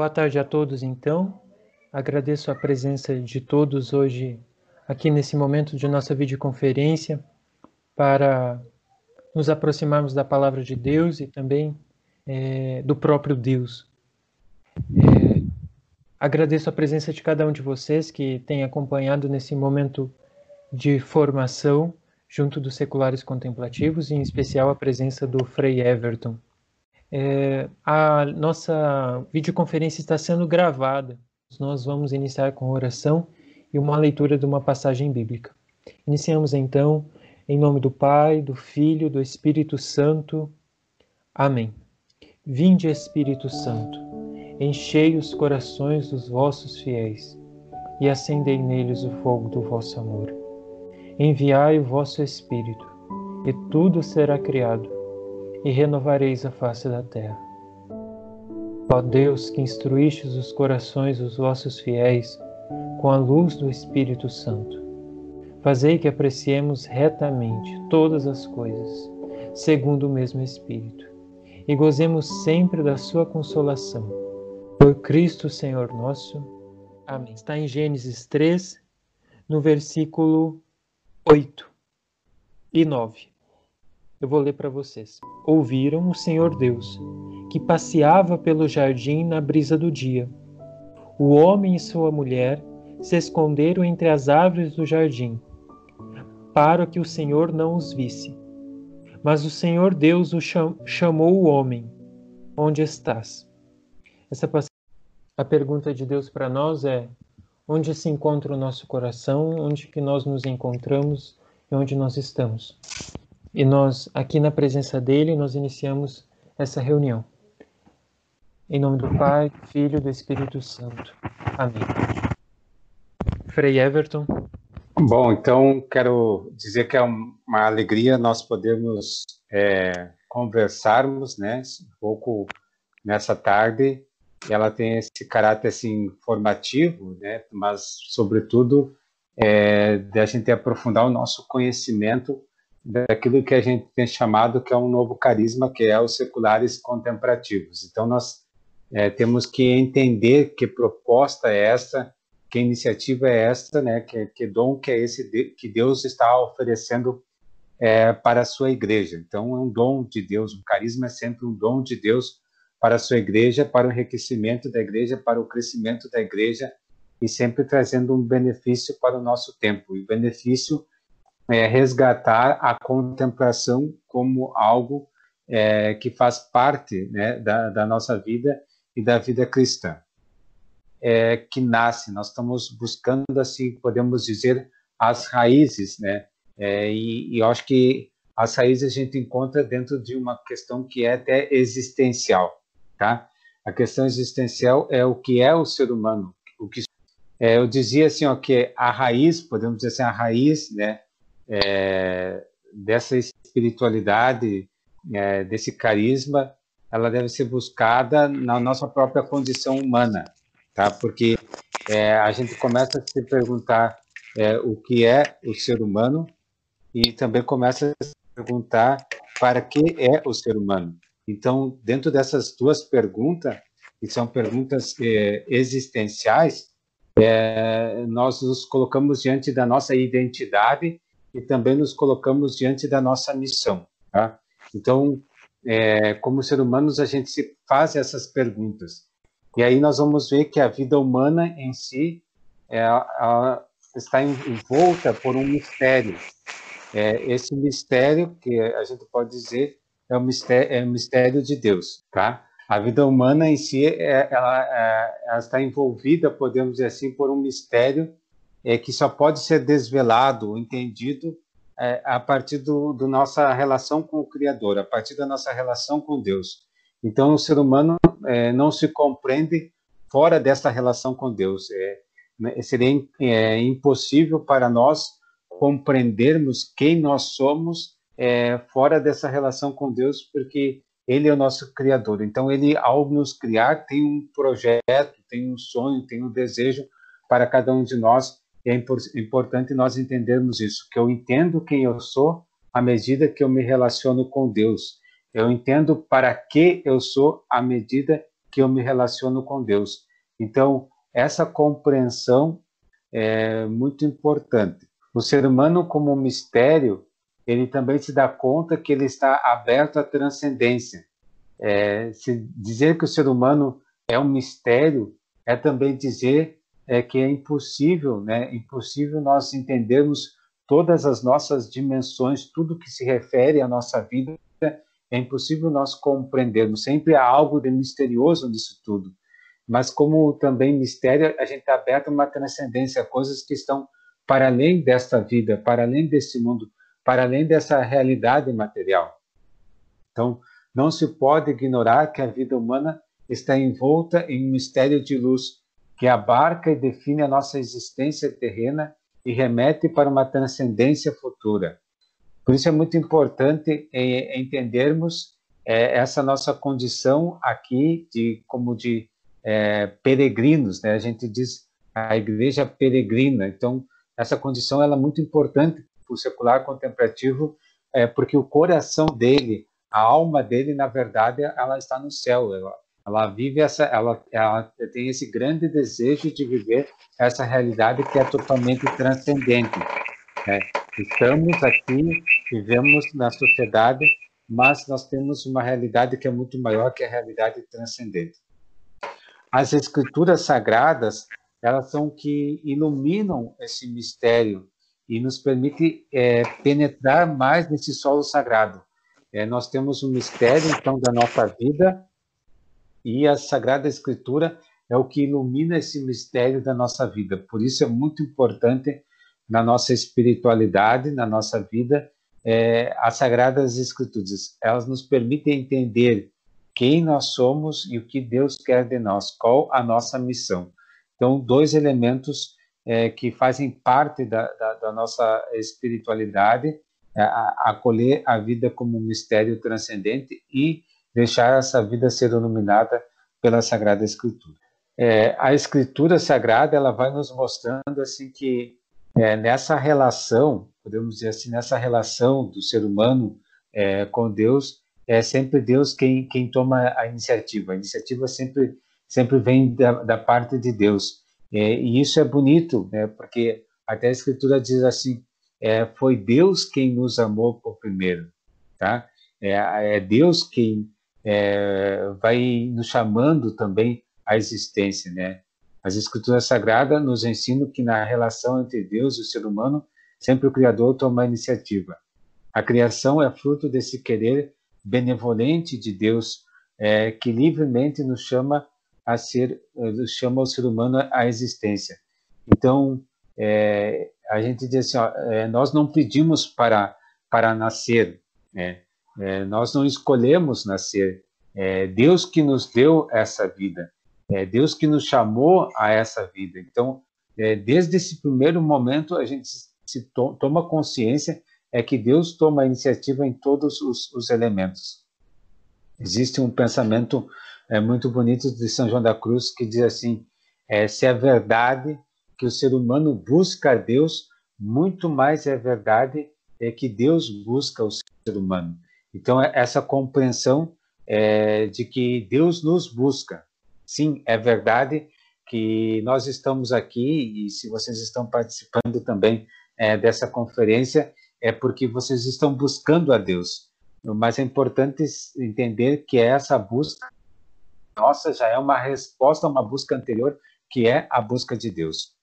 Boa tarde a todos, então. Agradeço a presença de todos hoje aqui nesse momento de nossa videoconferência para nos aproximarmos da palavra de Deus e também é, do próprio Deus. É, agradeço a presença de cada um de vocês que tem acompanhado nesse momento de formação junto dos seculares contemplativos, e em especial a presença do Frei Everton. É, a nossa videoconferência está sendo gravada. Nós vamos iniciar com oração e uma leitura de uma passagem bíblica. Iniciamos então, em nome do Pai, do Filho, do Espírito Santo. Amém. Vinde, Espírito Santo, enchei os corações dos vossos fiéis e acendei neles o fogo do vosso amor. Enviai o vosso Espírito, e tudo será criado e renovareis a face da terra. Ó Deus, que instruístes os corações dos vossos fiéis com a luz do Espírito Santo, fazei que apreciemos retamente todas as coisas, segundo o mesmo Espírito, e gozemos sempre da sua consolação. Por Cristo Senhor nosso. Amém. Está em Gênesis 3, no versículo 8 e 9. Eu vou ler para vocês. Ouviram o Senhor Deus, que passeava pelo jardim na brisa do dia. O homem e sua mulher se esconderam entre as árvores do jardim, para que o Senhor não os visse. Mas o Senhor Deus o cham chamou o homem: Onde estás? Essa a pergunta de Deus para nós é: onde se encontra o nosso coração, onde que nós nos encontramos e onde nós estamos? E nós, aqui na presença dele, nós iniciamos essa reunião. Em nome do Pai, do Filho e do Espírito Santo. Amém. Frei Everton. Bom, então quero dizer que é uma alegria nós podermos é, conversarmos, né, um pouco nessa tarde. Ela tem esse caráter assim formativo, né, mas sobretudo é, de a gente aprofundar o nosso conhecimento daquilo que a gente tem chamado que é um novo carisma, que é os seculares contemplativos. Então, nós é, temos que entender que proposta é essa, que iniciativa é essa, né? Que, que dom que é esse de, que Deus está oferecendo é, para a sua igreja. Então, é um dom de Deus. O carisma é sempre um dom de Deus para a sua igreja, para o enriquecimento da igreja, para o crescimento da igreja e sempre trazendo um benefício para o nosso tempo. E benefício é, resgatar a contemplação como algo é, que faz parte né, da, da, nossa vida e da vida cristã. É, que nasce, nós estamos buscando, assim, podemos dizer, as raízes, né? É, e, e eu acho que as raízes a gente encontra dentro de uma questão que é até existencial, tá? A questão existencial é o que é o ser humano, o que é, eu dizia assim, ó, que a raiz, podemos dizer assim, a raiz, né, é, dessa espiritualidade, é, desse carisma, ela deve ser buscada na nossa própria condição humana, tá? Porque é, a gente começa a se perguntar é, o que é o ser humano e também começa a se perguntar para que é o ser humano. Então, dentro dessas duas perguntas, que são perguntas é, existenciais, é, nós nos colocamos diante da nossa identidade e também nos colocamos diante da nossa missão. Tá? Então, é, como ser humanos, a gente se faz essas perguntas. E aí nós vamos ver que a vida humana em si é, está envolta por um mistério. É, esse mistério, que a gente pode dizer, é o mistério, é o mistério de Deus. Tá? A vida humana em si, é, ela, é, ela está envolvida, podemos dizer assim, por um mistério é, que só pode ser desvelado, entendido é, a partir do, do, nossa relação com o Criador, a partir da nossa relação com Deus. Então, o ser humano é, não se compreende fora dessa relação com Deus. É, né, seria é, impossível para nós compreendermos quem nós somos é, fora dessa relação com Deus, porque Ele é o nosso Criador. Então, Ele, ao nos criar, tem um projeto, tem um sonho, tem um desejo para cada um de nós é importante nós entendermos isso, que eu entendo quem eu sou à medida que eu me relaciono com Deus. Eu entendo para que eu sou à medida que eu me relaciono com Deus. Então, essa compreensão é muito importante. O ser humano, como mistério, ele também se dá conta que ele está aberto à transcendência. É, se dizer que o ser humano é um mistério é também dizer é, que é impossível, né? Impossível nós entendermos todas as nossas dimensões, tudo que se refere à nossa vida, é impossível nós compreendermos. Sempre há algo de misterioso nisso tudo. Mas como também mistério, a gente está aberto a uma transcendência, coisas que estão para além desta vida, para além desse mundo, para além dessa realidade material. Então, não se pode ignorar que a vida humana está envolta em um mistério de luz que abarca e define a nossa existência terrena e remete para uma transcendência futura. Por isso é muito importante é, entendermos é, essa nossa condição aqui de como de é, peregrinos, né? A gente diz a igreja peregrina. Então essa condição ela é muito importante para o secular contemplativo, é, porque o coração dele, a alma dele, na verdade, ela está no céu. Ela, ela vive essa, ela, ela tem esse grande desejo de viver essa realidade que é totalmente transcendente. Né? Estamos aqui, vivemos na sociedade, mas nós temos uma realidade que é muito maior que a realidade transcendente. As escrituras sagradas, elas são que iluminam esse mistério e nos permite é, penetrar mais nesse solo sagrado. É, nós temos um mistério, então, da nossa vida e a Sagrada Escritura é o que ilumina esse mistério da nossa vida. Por isso é muito importante na nossa espiritualidade, na nossa vida, é, as Sagradas Escrituras. Elas nos permitem entender quem nós somos e o que Deus quer de nós, qual a nossa missão. Então, dois elementos é, que fazem parte da, da, da nossa espiritualidade, é, acolher a vida como um mistério transcendente e deixar essa vida ser iluminada pela Sagrada Escritura. É, a Escritura Sagrada ela vai nos mostrando assim que é, nessa relação, podemos dizer assim, nessa relação do ser humano é, com Deus, é sempre Deus quem, quem toma a iniciativa. A iniciativa sempre sempre vem da, da parte de Deus. É, e isso é bonito, né, porque até a Escritura diz assim: é, foi Deus quem nos amou por primeiro, tá? É, é Deus quem é, vai nos chamando também à existência, né? As Escrituras Sagradas nos ensinam que na relação entre Deus e o ser humano, sempre o Criador toma a iniciativa. A criação é fruto desse querer benevolente de Deus, é, que livremente nos chama a ser, chama o ser humano à existência. Então, é, a gente diz assim, ó, é, nós não pedimos para para nascer, né? É, nós não escolhemos nascer. É Deus que nos deu essa vida. É Deus que nos chamou a essa vida. Então, é, desde esse primeiro momento, a gente se to toma consciência é que Deus toma a iniciativa em todos os, os elementos. Existe um pensamento é, muito bonito de São João da Cruz que diz assim: é, se é verdade que o ser humano busca a Deus, muito mais é verdade é que Deus busca o ser humano. Então, é essa compreensão é, de que Deus nos busca. Sim, é verdade que nós estamos aqui e se vocês estão participando também é, dessa conferência, é porque vocês estão buscando a Deus. Mas é importante entender que essa busca nossa já é uma resposta a uma busca anterior, que é a busca de Deus.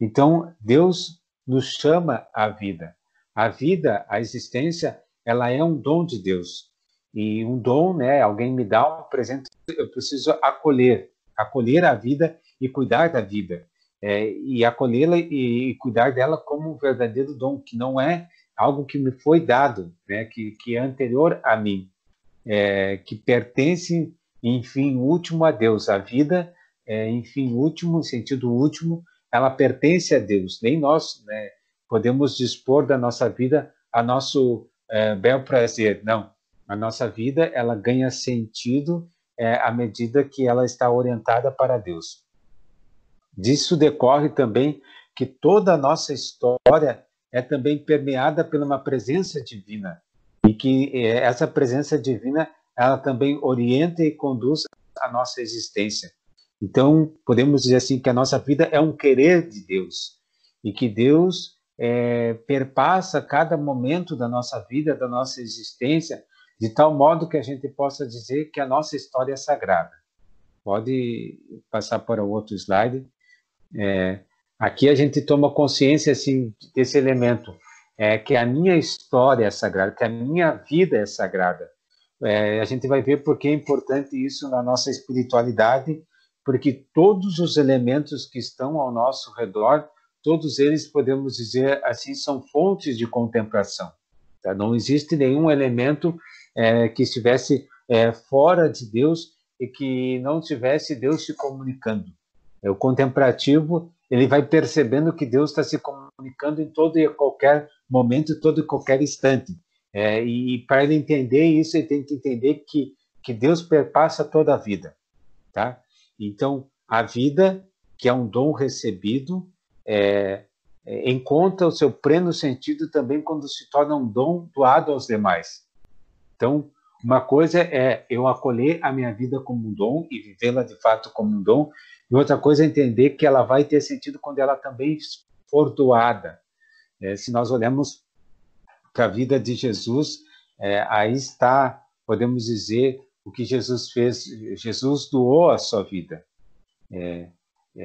Então, Deus nos chama à vida. A vida, a existência, ela é um dom de Deus. E um dom, né? Alguém me dá um presente, eu preciso acolher, acolher a vida e cuidar da vida. É, e acolhê-la e, e, cuidar dela como um verdadeiro dom, que não é algo que me foi dado, né? Que, que é anterior a mim, é, que pertence, enfim, último a Deus. A vida, é, enfim, último, sentido último, ela pertence a Deus. Nem nós né, podemos dispor da nossa vida a nosso é, bel prazer. Não. A nossa vida ela ganha sentido é, à medida que ela está orientada para Deus. Disso decorre também que toda a nossa história é também permeada por uma presença divina e que é, essa presença divina ela também orienta e conduz a nossa existência. Então, podemos dizer assim que a nossa vida é um querer de Deus e que Deus é, perpassa cada momento da nossa vida, da nossa existência, de tal modo que a gente possa dizer que a nossa história é sagrada. Pode passar para o outro slide. É, aqui a gente toma consciência assim desse elemento, é que a minha história é sagrada, que a minha vida é sagrada. É, a gente vai ver por que é importante isso na nossa espiritualidade, porque todos os elementos que estão ao nosso redor todos eles, podemos dizer assim, são fontes de contemplação. Tá? Não existe nenhum elemento é, que estivesse é, fora de Deus e que não tivesse Deus se comunicando. É, o contemplativo ele vai percebendo que Deus está se comunicando em todo e qualquer momento, todo e qualquer instante. É, e para ele entender isso, ele tem que entender que, que Deus perpassa toda a vida. Tá? Então, a vida, que é um dom recebido, é, é, encontra o seu pleno sentido também quando se torna um dom doado aos demais. Então, uma coisa é eu acolher a minha vida como um dom e vivê-la de fato como um dom, e outra coisa é entender que ela vai ter sentido quando ela também for doada. É, se nós olhamos para a vida de Jesus, é, aí está, podemos dizer, o que Jesus fez. Jesus doou a sua vida. É,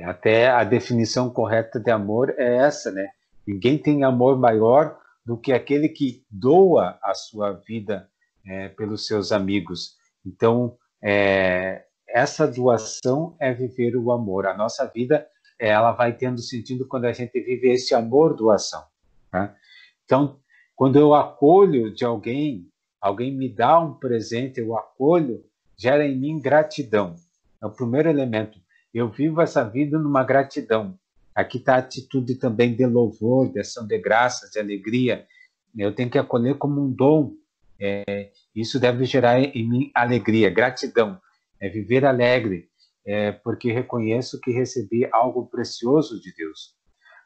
até a definição correta de amor é essa, né? Ninguém tem amor maior do que aquele que doa a sua vida é, pelos seus amigos. Então, é, essa doação é viver o amor. A nossa vida, ela vai tendo sentido quando a gente vive esse amor doação. Tá? Então, quando eu acolho de alguém, alguém me dá um presente, eu acolho, gera em mim gratidão. É o primeiro elemento. Eu vivo essa vida numa gratidão. Aqui está a atitude também de louvor, de ação de graças, de alegria. Eu tenho que acolher como um dom. É, isso deve gerar em mim alegria, gratidão. É viver alegre, é, porque reconheço que recebi algo precioso de Deus.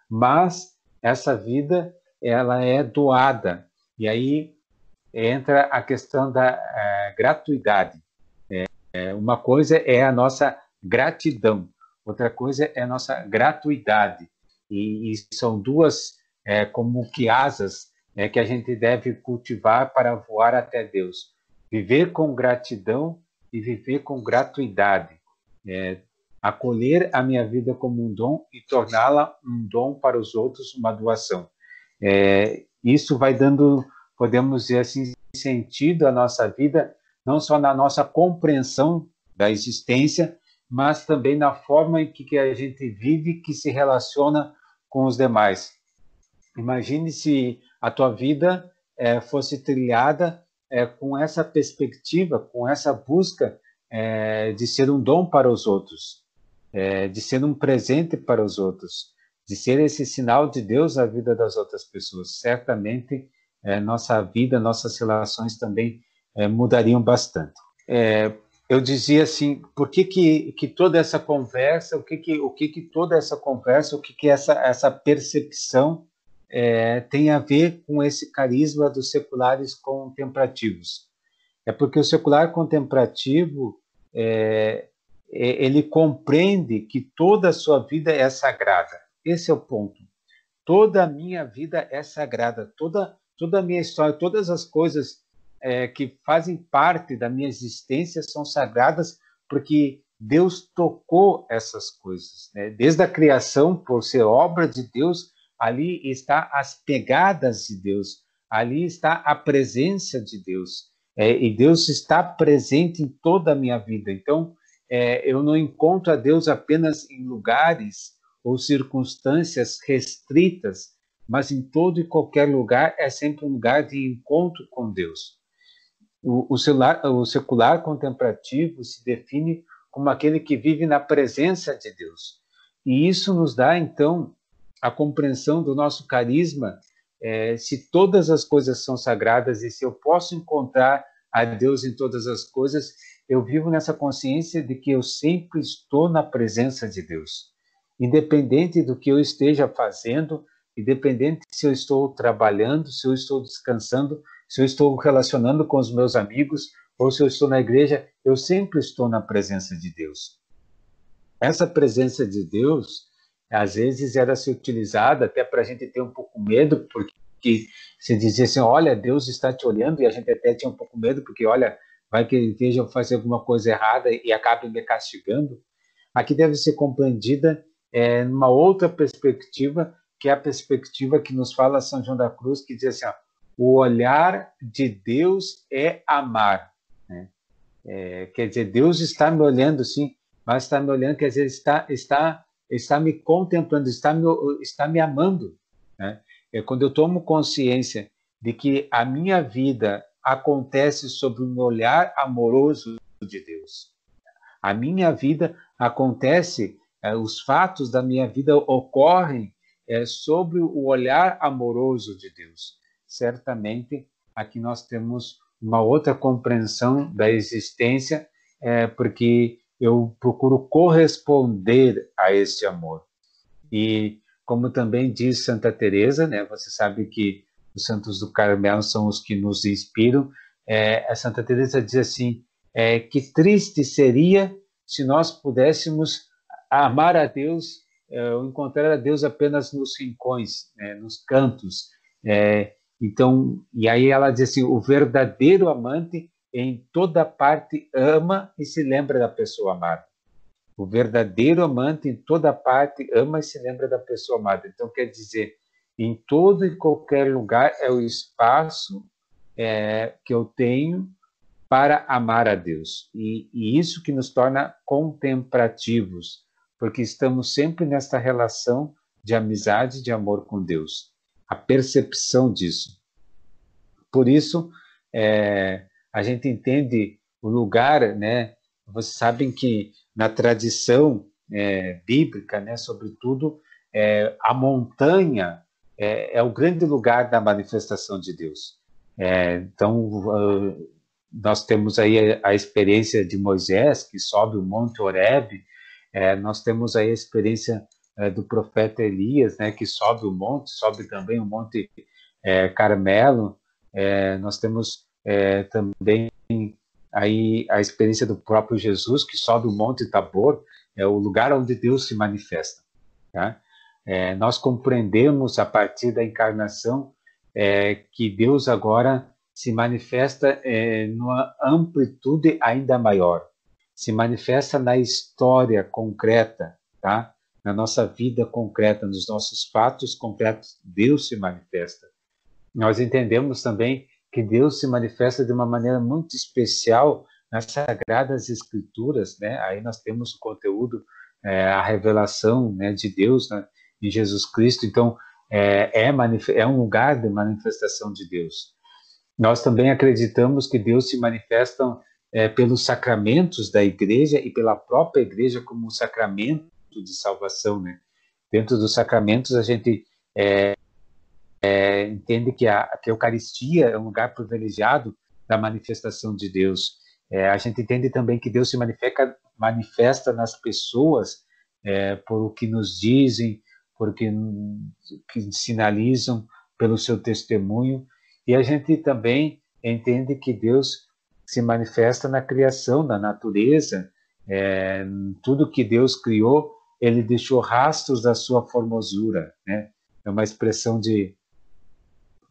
Mas essa vida, ela é doada. E aí entra a questão da é, gratuidade. É, é, uma coisa é a nossa gratidão. Outra coisa é a nossa gratuidade. E, e são duas é, como que asas é, que a gente deve cultivar para voar até Deus. Viver com gratidão e viver com gratuidade. É, acolher a minha vida como um dom e torná-la um dom para os outros, uma doação. É, isso vai dando, podemos dizer assim, sentido à nossa vida, não só na nossa compreensão da existência, mas também na forma em que a gente vive, que se relaciona com os demais. Imagine se a tua vida é, fosse trilhada é, com essa perspectiva, com essa busca é, de ser um dom para os outros, de ser um presente para os outros, de ser esse sinal de Deus na vida das outras pessoas. Certamente, nossa vida, nossas relações também mudariam bastante eu dizia assim, por que, que, que toda essa conversa, o que que, o que que toda essa conversa, o que que essa, essa percepção é, tem a ver com esse carisma dos seculares contemplativos? É porque o secular contemplativo, é, é, ele compreende que toda a sua vida é sagrada. Esse é o ponto. Toda a minha vida é sagrada, toda, toda a minha história, todas as coisas é, que fazem parte da minha existência são sagradas porque Deus tocou essas coisas. Né? Desde a criação, por ser obra de Deus, ali está as pegadas de Deus, ali está a presença de Deus. É, e Deus está presente em toda a minha vida. Então, é, eu não encontro a Deus apenas em lugares ou circunstâncias restritas, mas em todo e qualquer lugar é sempre um lugar de encontro com Deus. O, o, celular, o secular contemplativo se define como aquele que vive na presença de Deus. E isso nos dá, então, a compreensão do nosso carisma, é, se todas as coisas são sagradas e se eu posso encontrar a Deus em todas as coisas, eu vivo nessa consciência de que eu sempre estou na presença de Deus. Independente do que eu esteja fazendo, independente se eu estou trabalhando, se eu estou descansando, se eu estou relacionando com os meus amigos ou se eu estou na igreja, eu sempre estou na presença de Deus. Essa presença de Deus, às vezes, era se utilizada até para a gente ter um pouco medo, porque se dizia assim: olha, Deus está te olhando, e a gente até tinha um pouco medo, porque olha, vai que ele eu fazer alguma coisa errada e acabe me castigando. Aqui deve ser compreendida é, numa outra perspectiva, que é a perspectiva que nos fala São João da Cruz, que diz assim: ó, o olhar de Deus é amar. Né? É, quer dizer, Deus está me olhando, sim, mas está me olhando, quer dizer, está, está, está me contemplando, está me, está me amando. Né? É quando eu tomo consciência de que a minha vida acontece sob um olhar amoroso de Deus. A minha vida acontece, é, os fatos da minha vida ocorrem é, sobre o olhar amoroso de Deus. Certamente, aqui nós temos uma outra compreensão da existência, é, porque eu procuro corresponder a esse amor. E como também diz Santa Teresa, né, você sabe que os santos do Carmelo são os que nos inspiram. É, a Santa Teresa diz assim: é, que triste seria se nós pudéssemos amar a Deus é, encontrar a Deus apenas nos rincões, né, nos cantos. É, então, e aí ela diz assim: o verdadeiro amante em toda parte ama e se lembra da pessoa amada. O verdadeiro amante em toda parte ama e se lembra da pessoa amada. Então, quer dizer, em todo e qualquer lugar é o espaço é, que eu tenho para amar a Deus. E, e isso que nos torna contemplativos, porque estamos sempre nesta relação de amizade, de amor com Deus. A percepção disso. Por isso, é, a gente entende o lugar, né? Vocês sabem que na tradição é, bíblica, né, sobretudo, é, a montanha é, é o grande lugar da manifestação de Deus. É, então, uh, nós temos aí a, a, experiência de Moisés, que sobe o Monte Horeb, é, nós temos aí a experiência é, do profeta Elias, né, que sobe o monte, sobe também o Monte é, Carmelo, é, nós temos é, também aí a experiência do próprio Jesus, que sobe o Monte Tabor, é o lugar onde Deus se manifesta. Tá? É, nós compreendemos a partir da encarnação é, que Deus agora se manifesta é, numa amplitude ainda maior, se manifesta na história concreta, tá? Na nossa vida concreta, nos nossos fatos concretos, Deus se manifesta. Nós entendemos também que Deus se manifesta de uma maneira muito especial nas Sagradas Escrituras, né? Aí nós temos o conteúdo, é, a revelação né, de Deus, né? em Jesus Cristo. Então, é, é, é um lugar de manifestação de Deus. Nós também acreditamos que Deus se manifesta é, pelos sacramentos da igreja e pela própria igreja como um sacramento de salvação, né? Dentro dos sacramentos a gente é, é, entende que a, que a, Eucaristia é um lugar privilegiado da manifestação de Deus. É, a gente entende também que Deus se manifesta, manifesta nas pessoas é, por o que nos dizem, porque que sinalizam pelo seu testemunho. E a gente também entende que Deus se manifesta na criação, na natureza, é, tudo que Deus criou, ele deixou rastros da sua formosura, né? É uma expressão de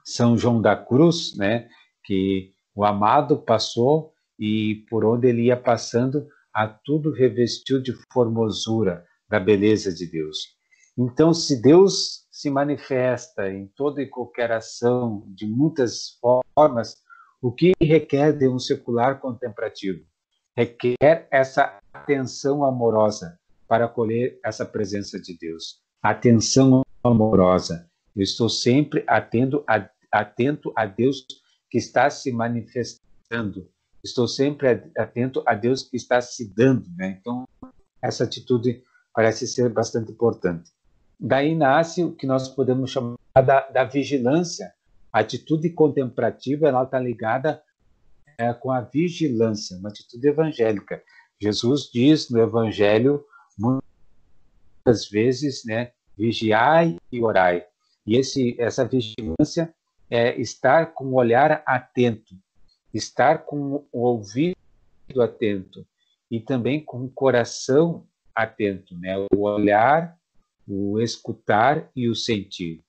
São João da Cruz, né? Que o amado passou e por onde ele ia passando, a tudo revestiu de formosura da beleza de Deus. Então, se Deus se manifesta em toda e qualquer ação, de muitas formas, o que requer de um secular contemplativo? Requer essa atenção amorosa para acolher essa presença de Deus. Atenção amorosa. Eu estou sempre atento a, atento a Deus que está se manifestando. Estou sempre atento a Deus que está se dando. Né? Então, essa atitude parece ser bastante importante. Daí nasce o que nós podemos chamar da, da vigilância. A atitude contemplativa ela está ligada é, com a vigilância, uma atitude evangélica. Jesus diz no Evangelho muitas vezes, né, vigiai e orai. E esse, essa vigilância é estar com o olhar atento. estar com o ouvido atento e também com o coração atento, né? O olhar, o escutar e o sentir.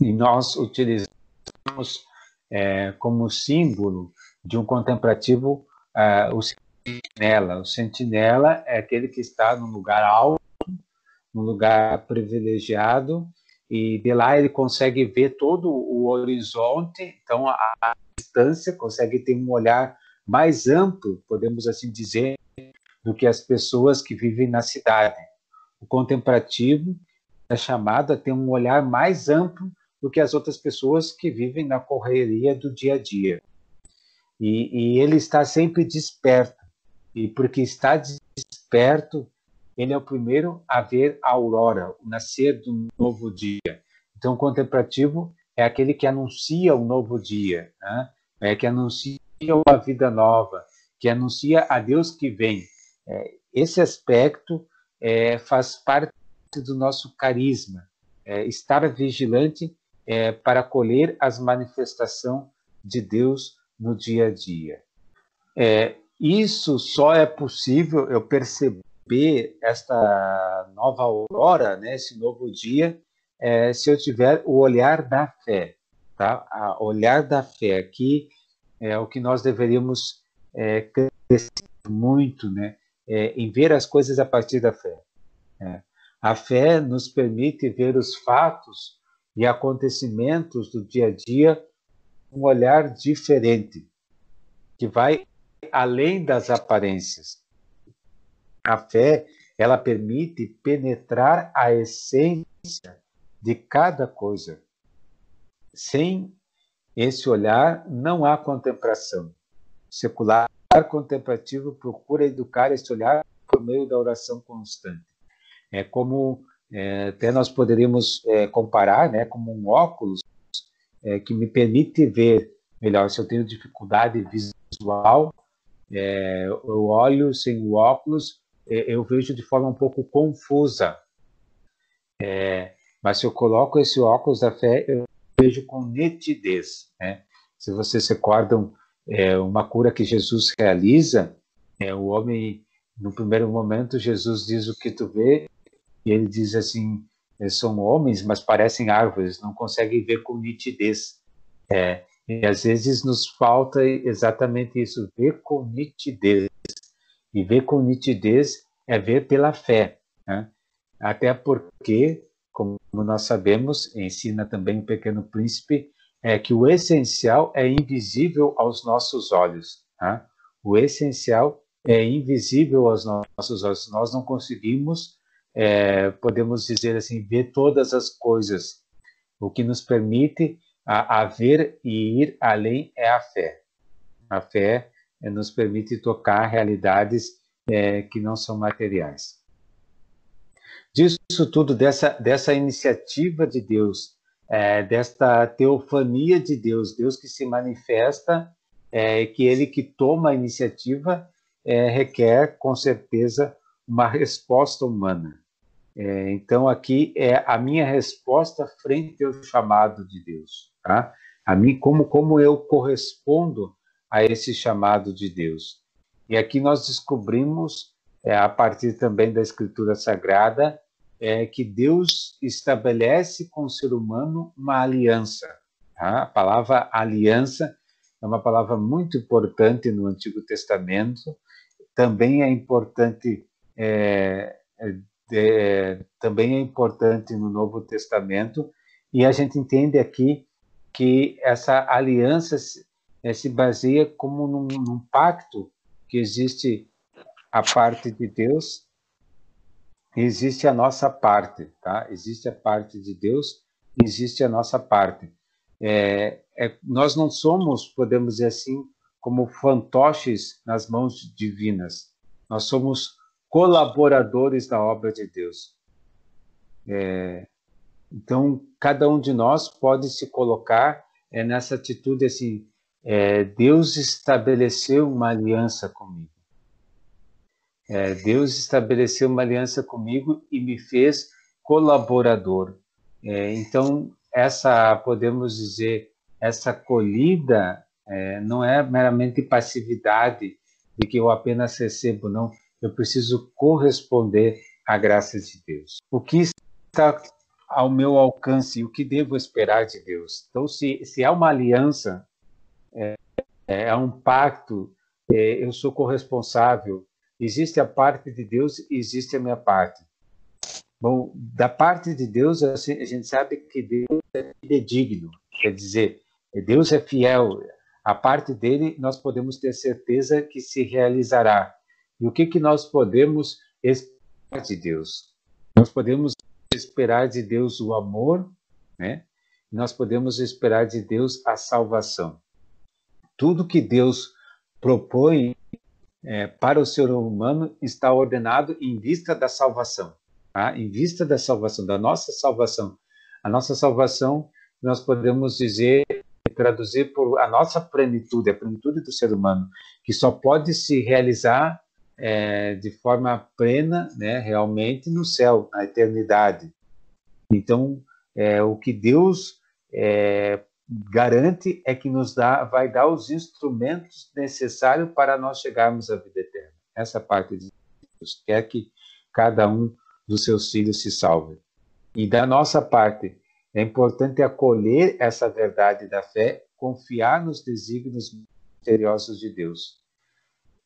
E nós utilizamos é, como símbolo de um contemplativo uh, o sentinela. O sentinela é aquele que está num lugar alto, num lugar privilegiado, e de lá ele consegue ver todo o horizonte, então a, a distância, consegue ter um olhar mais amplo, podemos assim dizer, do que as pessoas que vivem na cidade. O contemplativo é chamado a ter um olhar mais amplo do que as outras pessoas que vivem na correria do dia a dia. E, e ele está sempre desperto. E porque está desperto, ele é o primeiro a ver a aurora, o nascer do novo dia. Então, o contemplativo é aquele que anuncia o novo dia, né? é que anuncia uma vida nova, que anuncia a Deus que vem. É, esse aspecto é, faz parte do nosso carisma, é, estar vigilante é, para colher as manifestações de Deus no dia a dia. Isso só é possível eu perceber esta nova aurora, né, esse novo dia, é, se eu tiver o olhar da fé. Tá? A olhar da fé aqui é o que nós deveríamos é, crescer muito né, é, em ver as coisas a partir da fé. É. A fé nos permite ver os fatos e acontecimentos do dia a dia um olhar diferente, que vai além das aparências. A fé, ela permite penetrar a essência de cada coisa. Sem esse olhar, não há contemplação. O secular contemplativo procura educar esse olhar por meio da oração constante. É como é, até nós poderíamos é, comparar, né, como um óculos é, que me permite ver melhor. Se eu tenho dificuldade visual, é, eu olho sem o óculos, é, eu vejo de forma um pouco confusa. É, mas se eu coloco esse óculos da fé, eu vejo com nitidez. Né? Se vocês recordam é, uma cura que Jesus realiza, é, o homem, no primeiro momento, Jesus diz o que tu vê, e ele diz assim, são homens, mas parecem árvores, não conseguem ver com nitidez. É, e às vezes nos falta exatamente isso, ver com nitidez. E ver com nitidez é ver pela fé. Né? Até porque, como nós sabemos, ensina também o Pequeno Príncipe, é que o essencial é invisível aos nossos olhos. Né? O essencial é invisível aos nossos olhos. Nós não conseguimos é, podemos dizer assim, ver todas as coisas. O que nos permite a, a ver e ir além é a fé. A fé é, nos permite tocar realidades é, que não são materiais. Disso tudo, dessa, dessa iniciativa de Deus, é, desta teofania de Deus, Deus que se manifesta, é, que ele que toma a iniciativa requer, com certeza, uma resposta humana. Então, aqui é a minha resposta frente ao chamado de Deus. Tá? A mim, como, como eu correspondo a esse chamado de Deus. E aqui nós descobrimos, é, a partir também da Escritura Sagrada, é, que Deus estabelece com o ser humano uma aliança. Tá? A palavra aliança é uma palavra muito importante no Antigo Testamento, também é importante é, é, também é importante no Novo Testamento, e a gente entende aqui que essa aliança se, é, se baseia como num, num pacto que existe a parte de Deus existe a nossa parte, tá? Existe a parte de Deus, existe a nossa parte. É, é, nós não somos, podemos dizer assim, como fantoches nas mãos divinas. Nós somos colaboradores da obra de Deus. É, então, cada um de nós pode se colocar é, nessa atitude assim: é, Deus estabeleceu uma aliança comigo. É, Deus estabeleceu uma aliança comigo e me fez colaborador. É, então, essa, podemos dizer, essa acolhida É, não é meramente passividade de que eu apenas recebo, não. Eu preciso corresponder à graça de Deus. O que está ao meu alcance, o que devo esperar de Deus? Então, se, se há uma aliança, é, é um pacto, é, eu sou corresponsável. Existe a parte de Deus, existe a minha parte. Bom, da parte de Deus, a gente sabe que Deus é digno, quer dizer, Deus é fiel. A parte dele, nós podemos ter certeza que se realizará. E o que, que nós podemos esperar de Deus? Nós podemos esperar de Deus o amor, né? Nós podemos esperar de Deus a salvação. Tudo que Deus propõe é, para o ser humano está ordenado em vista da salvação tá? em vista da salvação, da nossa salvação. A nossa salvação, nós podemos dizer, traduzir por a nossa plenitude, a plenitude do ser humano, que só pode se realizar é, de forma plena, né, realmente no céu, na eternidade. Então, é, o que Deus é, garante é que nos dá, vai dar os instrumentos necessários para nós chegarmos à vida eterna. Essa parte de Deus quer que cada um dos seus filhos se salvem. E da nossa parte, é importante acolher essa verdade da fé, confiar nos desígnios misteriosos de Deus.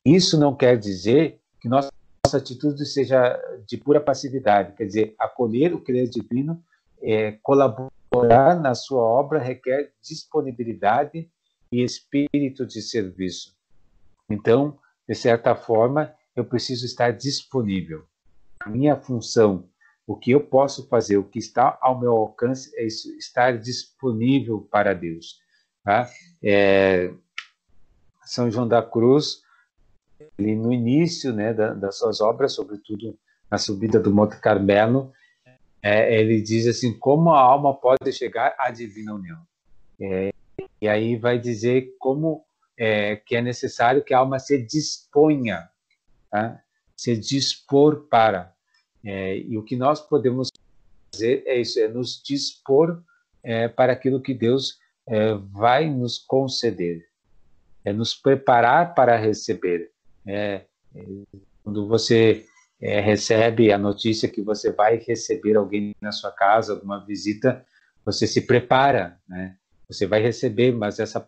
Isso não quer dizer que nossa, atitude seja de pura passividade, quer dizer, acolher o querer divino, é, colaborar na sua obra requer disponibilidade e espírito de serviço. Então, de certa forma, eu preciso estar disponível a minha função, o que eu posso fazer, o que está ao meu alcance é isso, estar disponível para Deus. Tá? É, São João da Cruz, ele no início né, da, das suas obras, sobretudo na subida do Monte Carmelo, é, ele diz assim: como a alma pode chegar à divina união? É, e aí vai dizer como é, que é necessário que a alma se disponha, tá? se dispor para. É, e o que nós podemos fazer é isso, é nos dispor é, para aquilo que Deus é, vai nos conceder, é nos preparar para receber. É, é, quando você é, recebe a notícia que você vai receber alguém na sua casa, alguma visita, você se prepara, né? Você vai receber, mas essa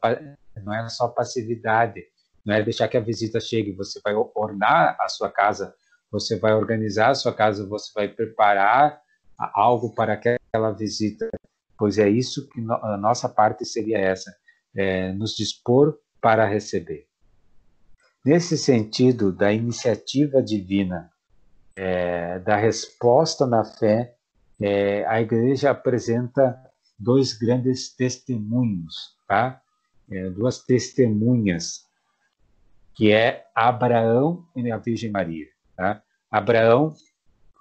não é só passividade, não é deixar que a visita chegue, você vai ornar a sua casa, você vai organizar a sua casa, você vai preparar algo para aquela visita, pois é isso que no, a nossa parte seria essa, é, nos dispor para receber. Nesse sentido da iniciativa divina, é, da resposta na fé, é, a igreja apresenta dois grandes testemunhos, tá? É, duas testemunhas que é Abraão e a Virgem Maria. Tá? Abraão,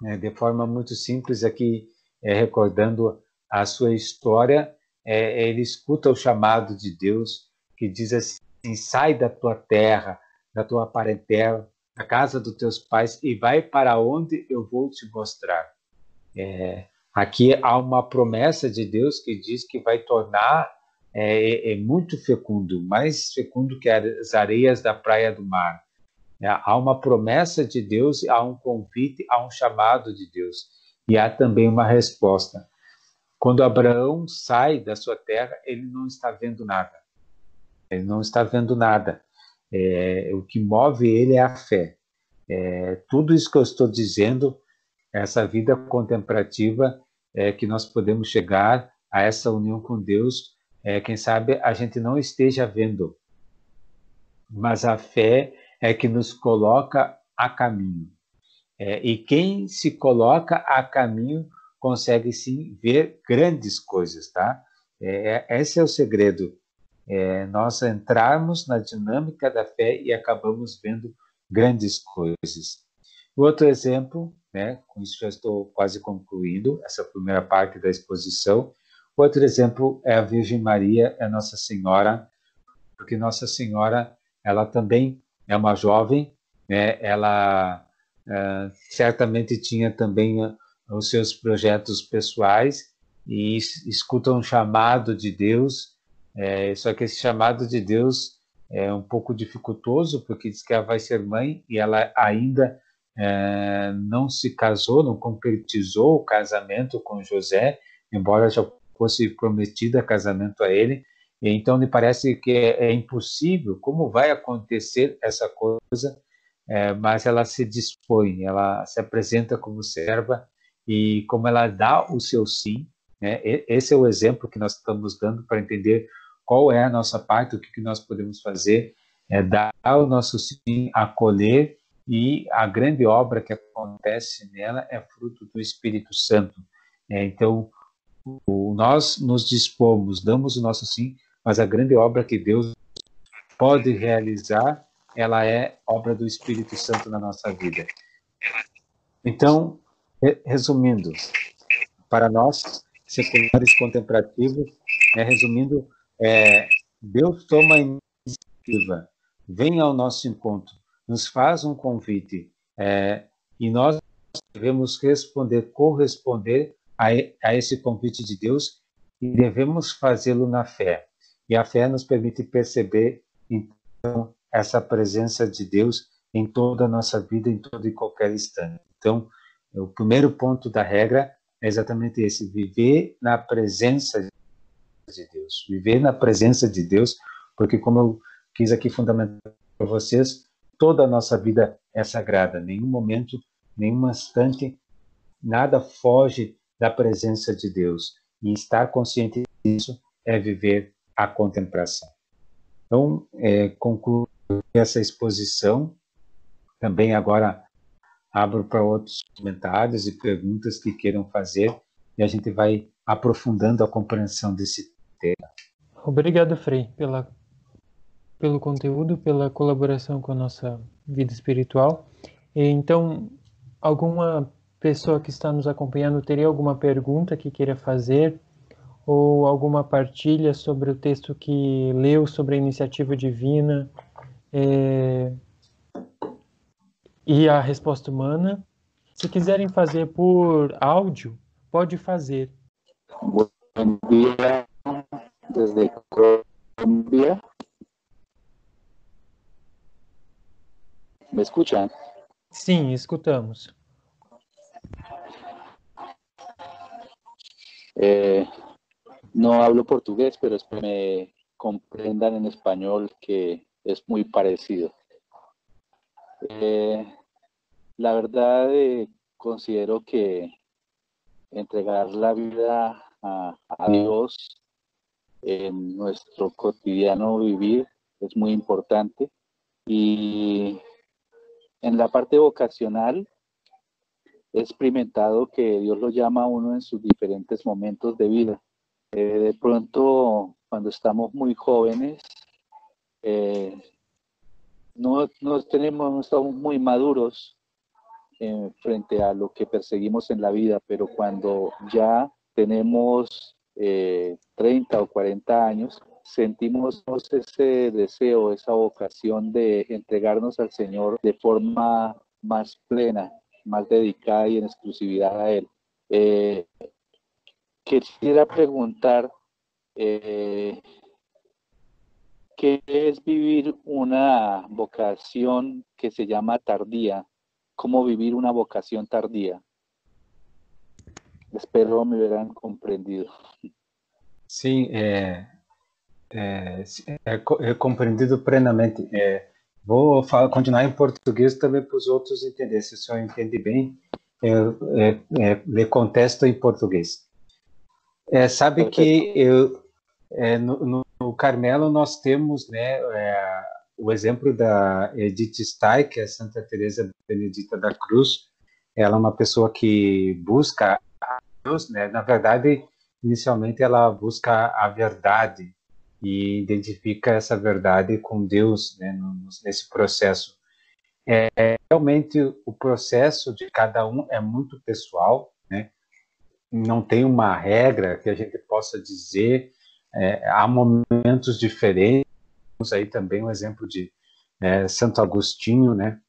é, de forma muito simples aqui, é, recordando a sua história, é, ele escuta o chamado de Deus que diz assim: sai da tua terra, da tua parentela, da casa dos teus pais e vai para onde eu vou te mostrar. É, aqui há uma promessa de Deus que diz que vai tornar é, é, muito fecundo, mais fecundo que as areias da praia do mar. É, há uma promessa de Deus, há um convite, há um chamado de Deus. E há também uma resposta. Quando Abraão sai da sua terra, ele não está vendo nada. Ele não está vendo nada. É, o que move ele é a fé. É, tudo isso que eu estou dizendo, essa vida contemplativa, é que nós podemos chegar a essa união com Deus é, quem sabe a gente não esteja vendo, mas a fé é que nos coloca a caminho. É, e quem se coloca a caminho consegue sim ver grandes coisas, tá? É, é esse é o segredo. É, nós entrarmos na dinâmica da fé e acabamos vendo grandes coisas. Outro exemplo, né, com isso já estou quase concluindo essa primeira parte da exposição, Outro exemplo é a Virgem Maria, é Nossa Senhora, porque Nossa Senhora, ela também é uma jovem, né? ela é, certamente tinha também uh, os seus projetos pessoais e escuta um chamado de Deus É, só que esse chamado de Deus é um pouco dificultoso, porque diz que ela vai ser mãe e ela ainda é, não se casou, não concretizou o casamento com José, embora já fosse prometida casamento a ele. E então me parece que é, é impossível, como vai acontecer essa coisa, é, mas ela se dispõe, ela se apresenta como serva e como ela dá o seu sim. Né? Esse é o exemplo que nós estamos dando para entender qual é a nossa parte, o que, que nós podemos fazer, é dar o nosso sim, acolher e a grande obra que acontece nela é fruto do Espírito Santo. É, então, o, nós nos dispomos, damos o nosso sim, mas a grande obra que Deus pode realizar, ela é obra do Espírito Santo na nossa vida. Então, resumindo, para nós, seculares contemplativos, né, resumindo, é, Deus toma a iniciativa, vem ao nosso encontro, nos faz um convite é, e nós devemos responder, corresponder a, a esse convite de Deus e devemos fazê-lo na fé. E a fé nos permite perceber, então, essa presença de Deus em toda a nossa vida, em todo e qualquer instante. Então, o primeiro ponto da regra é exatamente esse: viver na presença de Deus. Viver na presença de Deus, porque, como eu quis aqui fundamentar para vocês, toda a nossa vida é sagrada. Nenhum momento, nenhum instante, nada foge da presença de Deus. E estar consciente disso é viver a contemplação. Então, é, concluo essa exposição. Também agora abro para outros comentários e perguntas que queiram fazer e a gente vai aprofundando a compreensão desse tema. Obrigado, Frei, pela pelo conteúdo, pela colaboração com a nossa vida espiritual. E, então, alguma pessoa que está nos acompanhando teria alguma pergunta que queira fazer ou alguma partilha sobre o texto que leu sobre a iniciativa divina é... e a resposta humana? Se quiserem fazer por áudio, pode fazer. Bom dia, desde Colômbia. ¿Me escuchan? Sim, escutamos. Eh, no hablo portugués, pero espero que me comprendan en español que es muy parecido. Eh, la verdad, eh, considero que entregar la vida a, a, Dios en nuestro cotidiano vivir es muy importante y en la parte vocacional, he experimentado que Dios lo llama a uno en sus diferentes momentos de vida. Eh, de pronto, cuando estamos muy jóvenes, eh, no, tenemos, no estamos muy maduros eh, frente a lo que perseguimos en la vida, pero cuando ya tenemos 30 o 40 años, sentimos ese deseo, esa vocación de entregarnos al Señor de forma más plena, más dedicada y en exclusividad a Él. Eh, quisiera preguntar, eh, ¿qué es vivir una vocación que se llama tardía? ¿Cómo vivir una vocación tardía? Espero me hubieran comprendido. Sí, eh, é, é, é compreendido plenamente. É, vou falar, continuar em português também para os outros entenderem. Se o senhor entende bem, eu, é, é, le contesto em português. É, sabe que eu, é, no, no, Carmelo nós temos né, é, o exemplo da Edith Stein, que é Santa Teresa Benedita da Cruz. Ela é uma pessoa que busca Deus, né? Na verdade, inicialmente ela busca a verdade, e identifica essa verdade com Deus né, nesse processo. É, realmente o processo de cada um é muito pessoal, né? não tem uma regra que a gente possa dizer, é, há momentos diferentes, aí também um exemplo de é, Santo Agostinho, né?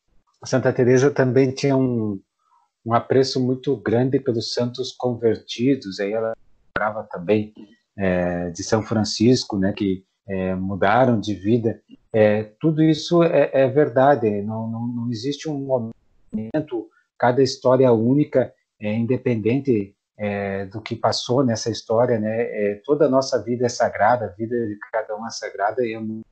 Santa Teresa também tinha um, um apreço muito grande pelos santos convertidos, aí ela lembrava também é, de São Francisco, né, que é, mudaram de vida, é, tudo isso é, é verdade. Não, não, não, existe um momento, cada história única, é independente é, do que passou nessa história, né? Toda a nossa vida é sagrada, a vida de cada um é sagrada e é muito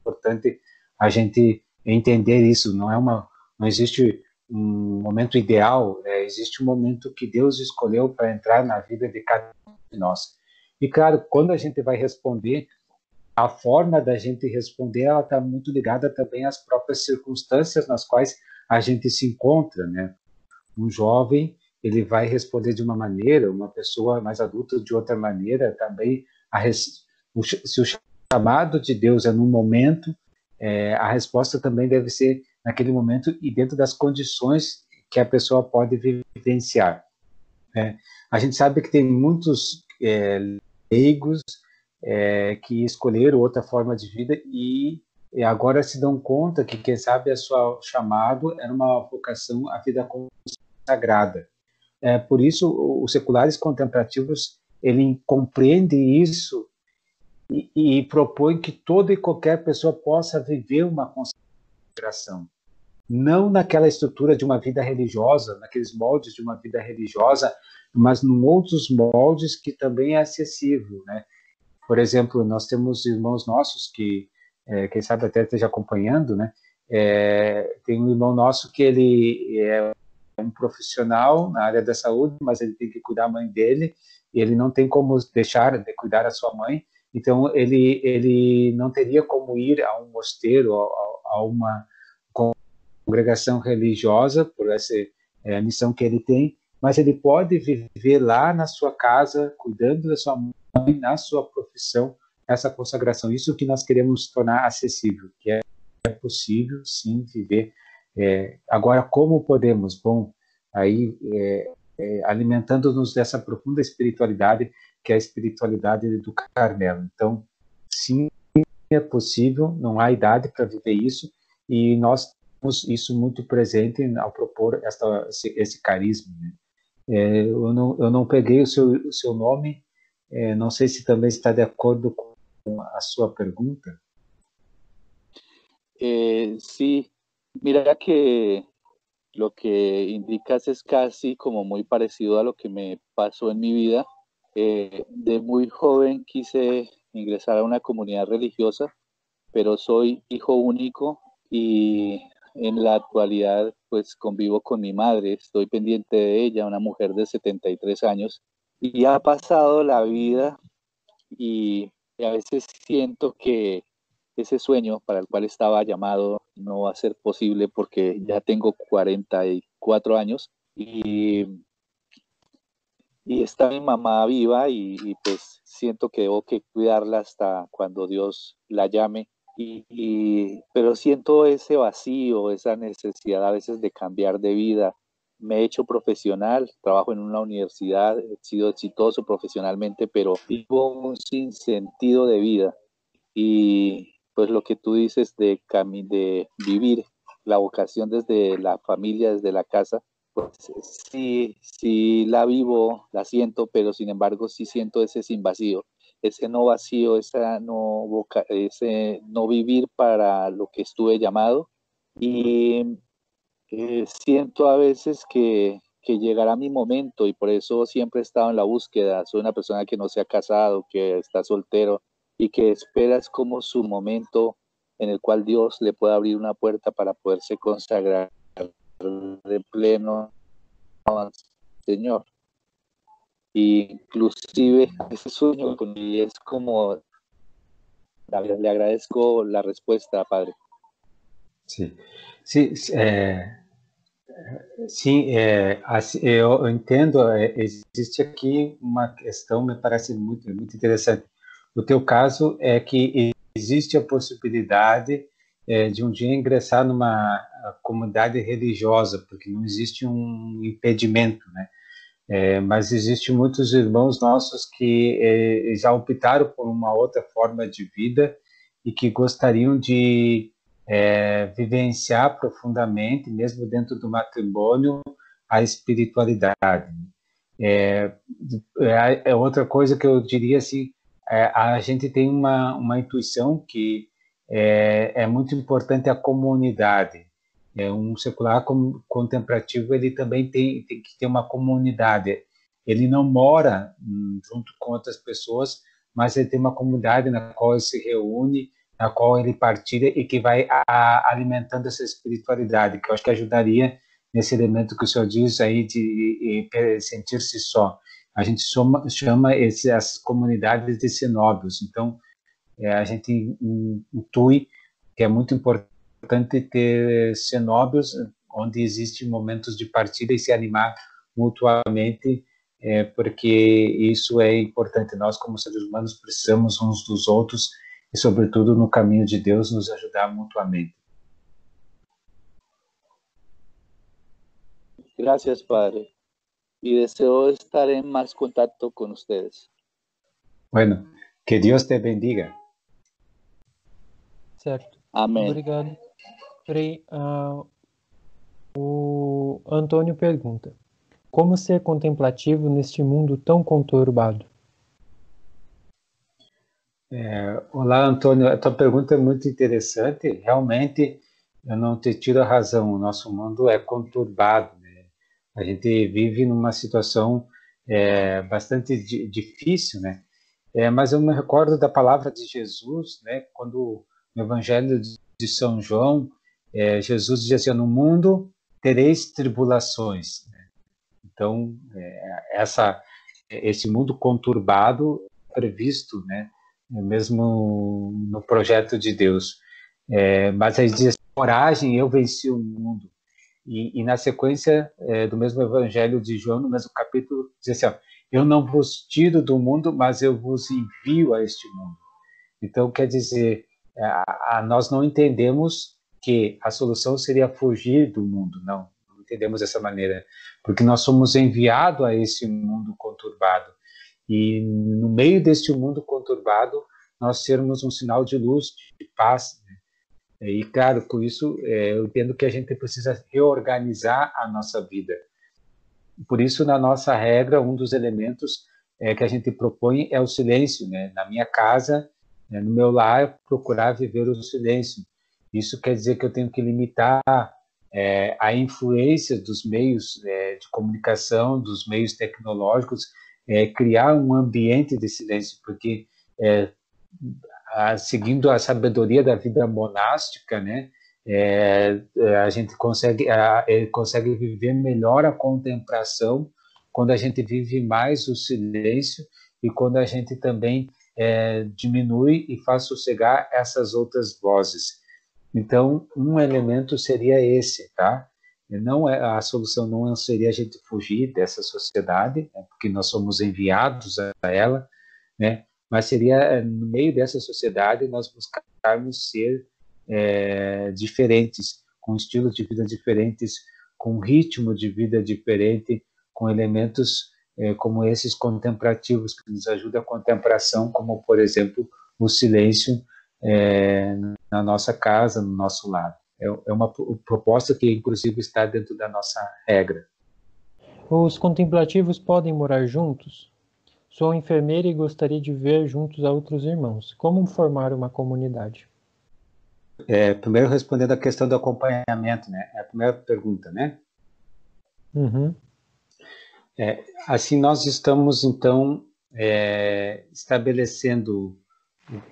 importante a gente entender isso. Não é uma, não existe um momento ideal, né? existe um momento que Deus escolheu para entrar na vida de cada um de nós. E claro, quando a gente vai responder, a forma da gente responder ela está muito ligada também às próprias circunstâncias nas quais a gente se encontra, né? Um jovem ele vai responder de uma maneira, uma pessoa mais adulta de outra maneira também. Res... se o chamado de Deus é no momento, é, a resposta também deve ser naquele momento e dentro das condições que a pessoa pode vivenciar. Né? A gente sabe que tem muitos é, leigos é, que escolheram outra forma de vida e, e, agora se dão conta que, quem sabe, a sua chamado era uma vocação à vida consagrada. É, por isso, os seculares contemplativos ele compreende isso e, e propõe que toda e qualquer pessoa possa viver uma consagração não naquela estrutura de uma vida religiosa, naqueles moldes de uma vida religiosa, mas em outros moldes que também é acessível, né? Por exemplo, nós temos irmãos nossos que, é, quem sabe até esteja acompanhando, né? É, tem um irmão nosso que ele é um profissional na área da saúde, mas ele tem que cuidar da mãe dele, e ele não tem como deixar de cuidar da sua mãe, então ele ele não teria como ir a um mosteiro, a, a uma congregação religiosa por essa é, missão que ele tem, mas ele pode viver lá na sua casa, cuidando da sua mãe, na sua profissão, essa consagração. Isso que nós queremos tornar acessível, que é, é possível, sim, viver. É, agora, como podemos? Bom, aí é, é, alimentando-nos dessa profunda espiritualidade, que é a espiritualidade do Carmelo. Então, sim, é possível, não há idade para viver isso, e nós isso muito presente ao propor esta, esse, esse carisma. Né? É, eu, não, eu não peguei o seu, o seu nome, é, não sei se também está de acordo com a sua pergunta. Eh, sí, mira que lo que indicas es casi como muy parecido a lo que me pasó en mi vida. Eh, de muy joven quise ingresar a una comunidad religiosa, pero soy hijo único y en la actualidad, pues convivo con mi madre, estoy pendiente de ella, una mujer de 73 años, y ha pasado la vida y, a veces siento que ese sueño para el cual estaba llamado no va a ser posible porque ya tengo 44 años y, y está mi mamá viva y, y pues siento que debo que cuidarla hasta cuando Dios la llame y, pero siento ese vacío, esa necesidad a veces de cambiar de vida. Me he hecho profesional, trabajo en una universidad, he sido exitoso profesionalmente, pero vivo un sinsentido de vida. Y pues lo que tú dices de, de vivir la vocación desde la familia, desde la casa, pues sí, sí la vivo, la siento, pero sin embargo sí siento ese sin vacío ese no vacío, esa no, ese no vivir para lo que estuve llamado. Y eh, siento a veces que, que llegará mi momento y por eso siempre he estado en la búsqueda. Soy una persona que no se ha casado, que está soltero y que esperas como su momento en el cual Dios le pueda abrir una puerta para poderse consagrar de pleno al Señor inclusive ese sueño con es como le agradezco la respuesta, padre. Sim, sim, é, sim é, eu entendo. É, existe aqui uma questão, me parece muito, muito interessante. O teu caso é que existe a possibilidade é, de um dia ingressar numa comunidade religiosa, porque não existe um impedimento, né? É, mas existe muitos irmãos nossos que é, já optaram por uma outra forma de vida e que gostariam de é, vivenciar profundamente, mesmo dentro do matrimônio, a espiritualidade. É, é, é, outra coisa que eu diria assim, é, a gente tem uma, uma intuição que é, é muito importante a comunidade. É, um secular contemplativo ele também tem, tem que ter uma comunidade. Ele não mora hum, junto com outras pessoas, mas ele tem uma comunidade na qual ele se reúne, na qual ele partilha e que vai a, alimentando essa espiritualidade, que eu acho que ajudaria nesse elemento que o senhor diz aí de, de sentir-se só. A gente chama, chama esse, essas comunidades de cenóbios. Então, é, a gente intui que é muito importante ter cenóbios onde existem momentos de partida e se animar mutuamente, é, porque isso é importante. Nós, como seres humanos, precisamos uns dos outros e, sobretudo, no caminho de Deus, nos ajudar mutuamente. Gracias, Padre. Y deseo estar en más contacto con ustedes. Bueno, que Dios te bendiga. Certo. Amém. Obrigado. Uh, o Antônio pergunta: Como ser contemplativo neste mundo tão conturbado? É, olá, Antônio. A tua pergunta é muito interessante. Realmente, eu não te tiro a razão. O nosso mundo é conturbado. Né? A gente vive numa situação é, bastante difícil, né? É, mas eu me recordo da palavra de Jesus, né? Quando no Evangelho de São João, é, Jesus dizia assim: No mundo tereis tribulações. Então, é, essa, esse mundo conturbado previsto, né? Mesmo no projeto de Deus. É, mas aí diz: coragem, eu venci o mundo. E, e na sequência é, do mesmo Evangelho de João, no mesmo capítulo, diz assim: ó, Eu não vos tiro do mundo, mas eu vos envio a este mundo. Então, quer dizer, a, a, nós não entendemos que a solução seria fugir do mundo, não, não entendemos dessa maneira, porque nós somos enviados a esse mundo conturbado e no meio deste mundo conturbado nós sermos um sinal de luz, de paz. Né? E claro, com isso é, eu entendo que a gente precisa reorganizar a nossa vida. Por isso, na nossa regra, um dos elementos é, que a gente propõe é o silêncio. Né? Na minha casa, né? No meu lar, procurar viver o silêncio. Isso quer dizer que eu tenho que limitar é, a influência dos meios é, de comunicação, dos meios tecnológicos, é, criar um ambiente de silêncio, porque é, a, seguindo a sabedoria da vida monástica, né, é, é, a gente consegue, a, consegue viver melhor a contemplação quando a gente vive mais o silêncio e quando a gente também diminui e faz sossegar essas outras vozes. Então, um elemento seria esse, tá? Não é a solução não seria a gente fugir dessa sociedade, né, porque nós somos enviados a ela, né? Mas seria é, no meio dessa sociedade nós buscarmos ser é, diferentes, com estilos de vida diferentes, com ritmo de vida diferente, com elementos é, como esses contemplativos que nos ajudam a contemplação, como por exemplo o silêncio é, na nossa casa, no nosso lar. É, é uma proposta que inclusive está dentro da nossa regra. Os contemplativos podem morar juntos? Sou enfermeira e gostaria de ver juntos a outros irmãos. Como formar uma comunidade? É, primeiro respondendo a questão do acompanhamento, né? É a primeira pergunta, né? Uhum. É, assim, nós estamos, então, é, estabelecendo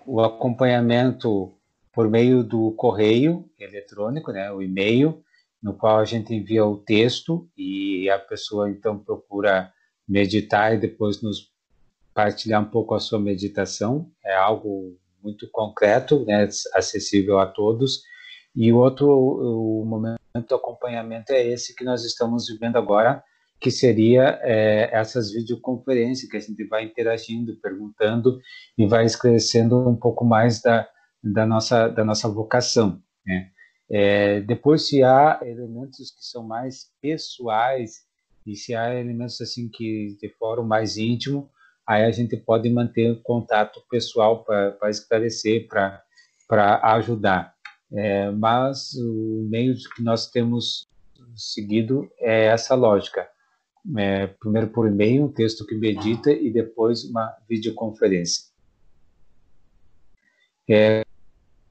o acompanhamento por meio do correio eletrônico, né, o e-mail, no qual a gente envia o texto e a pessoa, então, procura meditar e depois nos partilhar um pouco a sua meditação. É algo muito concreto, né, acessível a todos. E outro o momento do acompanhamento é esse que nós estamos vivendo agora, que seria é, essas videoconferências que a gente vai interagindo, perguntando e vai esclarecendo um pouco mais da, da, nossa, da nossa vocação. Né? É, depois, se há elementos que são mais pessoais e se há elementos assim que de fórum mais íntimo, aí a gente pode manter contato pessoal para esclarecer, para ajudar. É, mas o meio que nós temos seguido é essa lógica é, primeiro por e-mail, um texto que medita e depois uma videoconferência. é,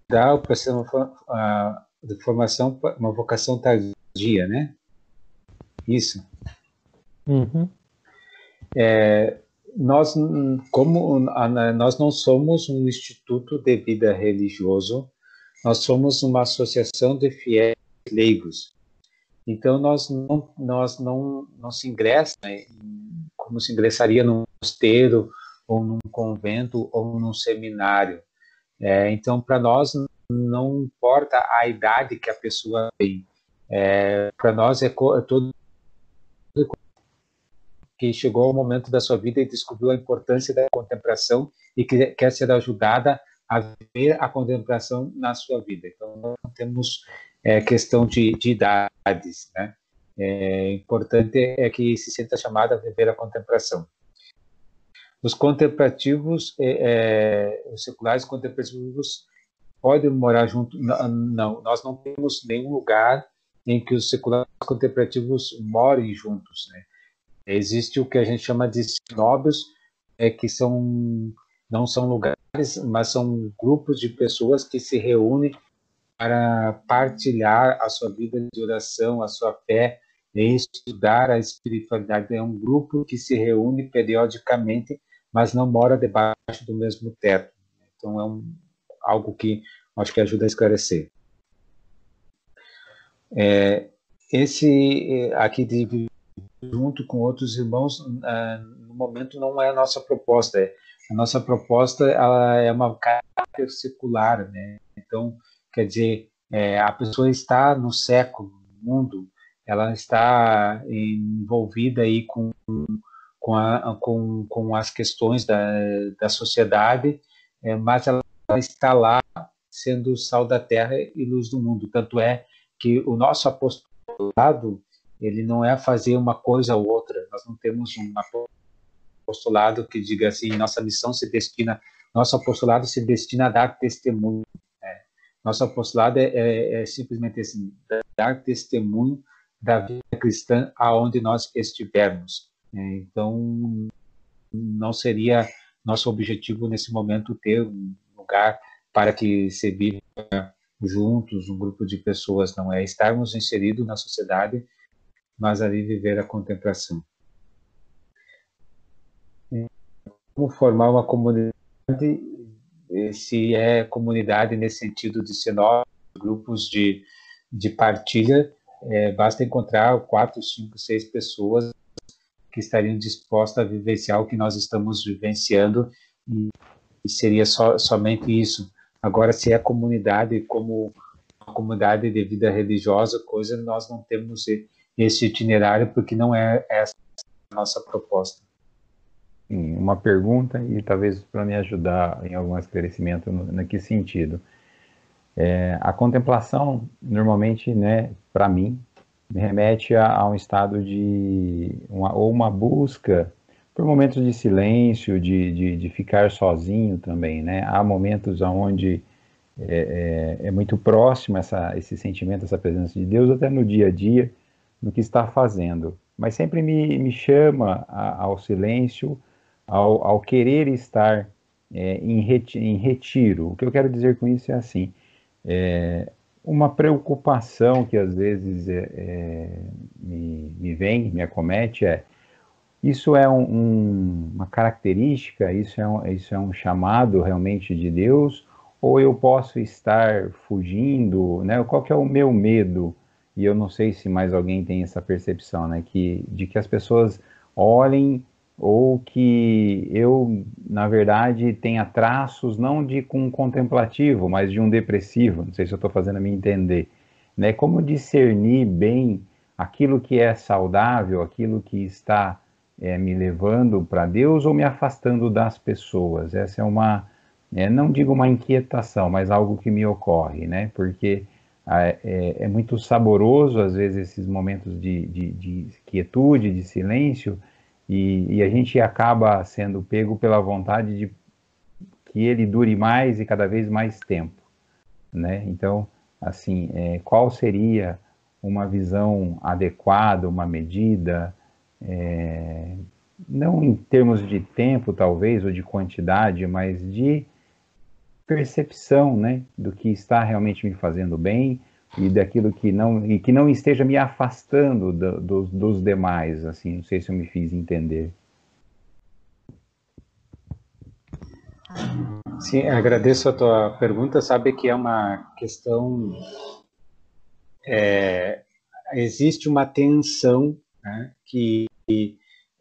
para ser uma, de formação, uma vocação tardia, né? Isso. Uhum. É, nós, como nós não somos um instituto de vida religioso, nós somos uma associação de fiéis leigos. Então nós não nós não não se ingressa como se ingressaria num mosteiro ou num convento ou num seminário. É, então para nós não importa a idade que a pessoa tem. É, para nós é, é todo que chegou ao momento da sua vida e descobriu a importância da contemplação e que quer ser ajudada a ver a contemplação na sua vida. Então, não temos é, questão de, de idades, né? É importante é que se sinta chamado a viver a contemplação. Os contemplativos, é, é, os seculares contemplativos podem morar junto. Não, não, nós não temos nenhum lugar em que os seculares contemplativos morem juntos, né? Existe o que a gente chama de sinóbios, é, que são não são lugares, mas são grupos de pessoas que se reúnem para partilhar a sua vida de oração, a sua fé, e estudar a espiritualidade. É um grupo que se reúne periodicamente, mas não mora debaixo do mesmo teto. Então é um, algo que acho que ajuda a esclarecer. É, esse aqui de junto com outros irmãos, uh, no momento não é a nossa proposta. É, a nossa proposta ela é uma caráter secular, né? Então, quer dizer, é, a pessoa está no século, no mundo, ela está envolvida aí com, com, a, com, com as questões da, da sociedade, é, mas ela está lá sendo sal da terra e luz do mundo. Tanto é que o nosso apostolado ele não é fazer uma coisa ou outra. Nós não temos um apostolado que diga assim, nossa missão se destina, nosso apostolado se destina a dar testemunho. Nosso apostolado é, é, é, simplesmente assim, dar testemunho da vida cristã aonde nós estivermos. Né? Então, não seria nosso objetivo nesse momento ter um lugar para que se viva juntos, um grupo de pessoas, não é estarmos inseridos na sociedade mas ali viver a contemplação. Como formar uma comunidade, se é comunidade nesse sentido de ser nós, grupos de, de partilha, é, basta encontrar quatro, cinco, seis pessoas que estariam dispostas a vivenciar o que nós estamos vivenciando e, e seria só, somente isso. Agora, se é comunidade como uma comunidade de vida religiosa, coisa nós não temos esse itinerário, porque não é essa a nossa proposta. Uma pergunta, e talvez para me ajudar em algum esclarecimento, no, no que sentido? É, a contemplação, normalmente, né, para mim, me remete a, a, um estado de, uma, ou uma busca por momentos de silêncio, de, de, de ficar sozinho também, né? Há momentos onde é, é, é muito próximo essa, esse sentimento, essa presença de Deus, até no dia a dia, no que está fazendo, mas sempre me, me chama a, ao silêncio, ao, ao querer estar é, em, reti, em, retiro. O que eu quero dizer com isso é assim: é, uma preocupação que às vezes é, é me, me, vem, me acomete é isso é um, um, uma característica, isso é um, isso é um chamado realmente de Deus, ou eu posso estar fugindo, né? Qual que é o meu medo? e eu não sei se mais alguém tem essa percepção, né, que, de que as pessoas olhem ou que eu, na verdade, tenha traços não de um contemplativo, mas de um depressivo, não sei se eu estou fazendo a me entender, né, como discernir bem aquilo que é saudável, aquilo que está é, me levando para Deus ou me afastando das pessoas, essa é uma, é, não digo uma inquietação, mas algo que me ocorre, né, porque é, é, muito saboroso, às vezes, esses momentos de, de, de quietude, de silêncio, e, e, a gente acaba sendo pego pela vontade de que ele dure mais e cada vez mais tempo, né? Então, assim, é, qual seria uma visão adequada, uma medida, é, não em termos de tempo, talvez, ou de quantidade, mas de percepção, né, do que está realmente me fazendo bem e daquilo que não e que não esteja me afastando do, do, dos demais, assim, não sei se eu me fiz entender. Sim, agradeço a tua pergunta. Sabe que é uma questão. É, existe uma tensão né, que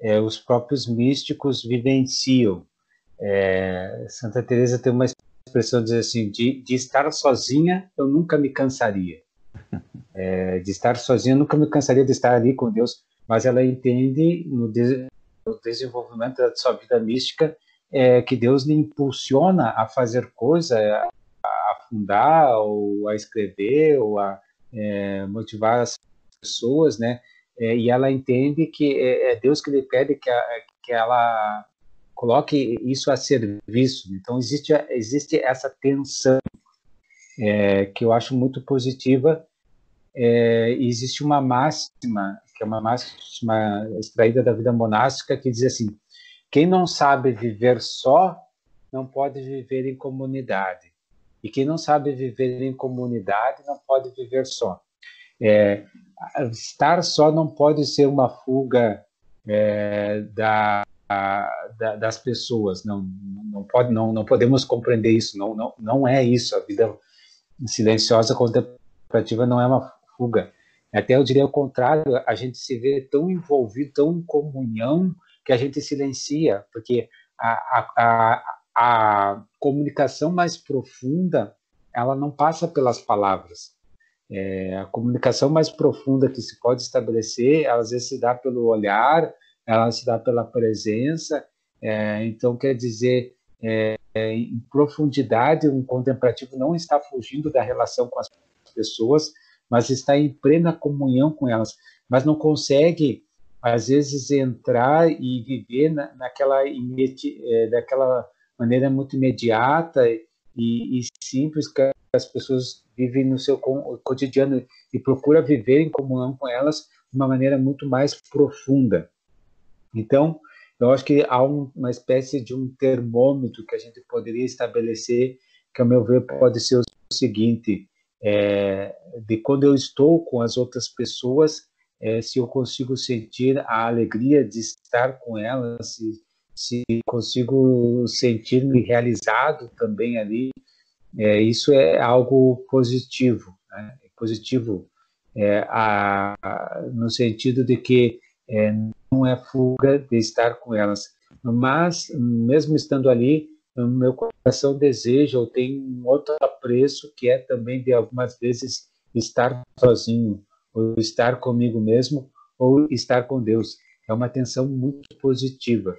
é, os próprios místicos vivenciam. É, Santa Teresa tem uma expressão dizer assim: de, de, estar sozinha, eu nunca me cansaria. É, de estar sozinha, nunca me cansaria de estar ali com Deus. Mas ela entende no, de, no desenvolvimento da sua vida mística é, que Deus lhe impulsiona a fazer coisa, a fundar, ou a escrever, ou a é, motivar as pessoas, né? É, e ela entende que é, é Deus que lhe pede que, a, que ela coloque isso a serviço. Então existe existe essa tensão é, que eu acho muito positiva. É, existe uma máxima que é uma máxima extraída da vida monástica que diz assim: quem não sabe viver só, não pode viver em comunidade. E quem não sabe viver em comunidade, não pode viver só. É, estar só não pode ser uma fuga é, da, da, das pessoas. Não, não, pode, não, não podemos compreender isso. Não, não, não é isso. A vida silenciosa contemplativa não é uma fuga. Até eu diria o contrário, a gente se vê tão envolvido, tão em comunhão que a gente silencia, porque a, a, a, a comunicação mais profunda ela não passa pelas palavras. É, a comunicação mais profunda que se pode estabelecer, ela às vezes se dá pelo olhar, ela se dá pela presença. É, então, quer dizer, é, em profundidade, um contemplativo não está fugindo da relação com as pessoas, mas está em plena comunhão com elas, mas não consegue às vezes entrar e viver na, naquela é, daquela maneira muito imediata e, e, simples que as pessoas vivem no seu cotidiano e procura viver em comunhão com elas de uma maneira muito mais profunda. Então, eu acho que há um, uma espécie de um termômetro que a gente poderia estabelecer, que, ao meu ver, pode ser o seguinte: é, de quando eu estou com as outras pessoas, é, se eu consigo sentir a alegria de estar com ela, se, se consigo sentir-me realizado também ali, é, isso é algo positivo, né? É positivo é, a, a, no sentido de que é, não é fuga de estar com elas, mas mesmo estando ali, meu coração deseja ou tem um outro apreço que é também de algumas vezes estar sozinho, ou estar comigo mesmo, ou estar com Deus. É uma tensão muito positiva.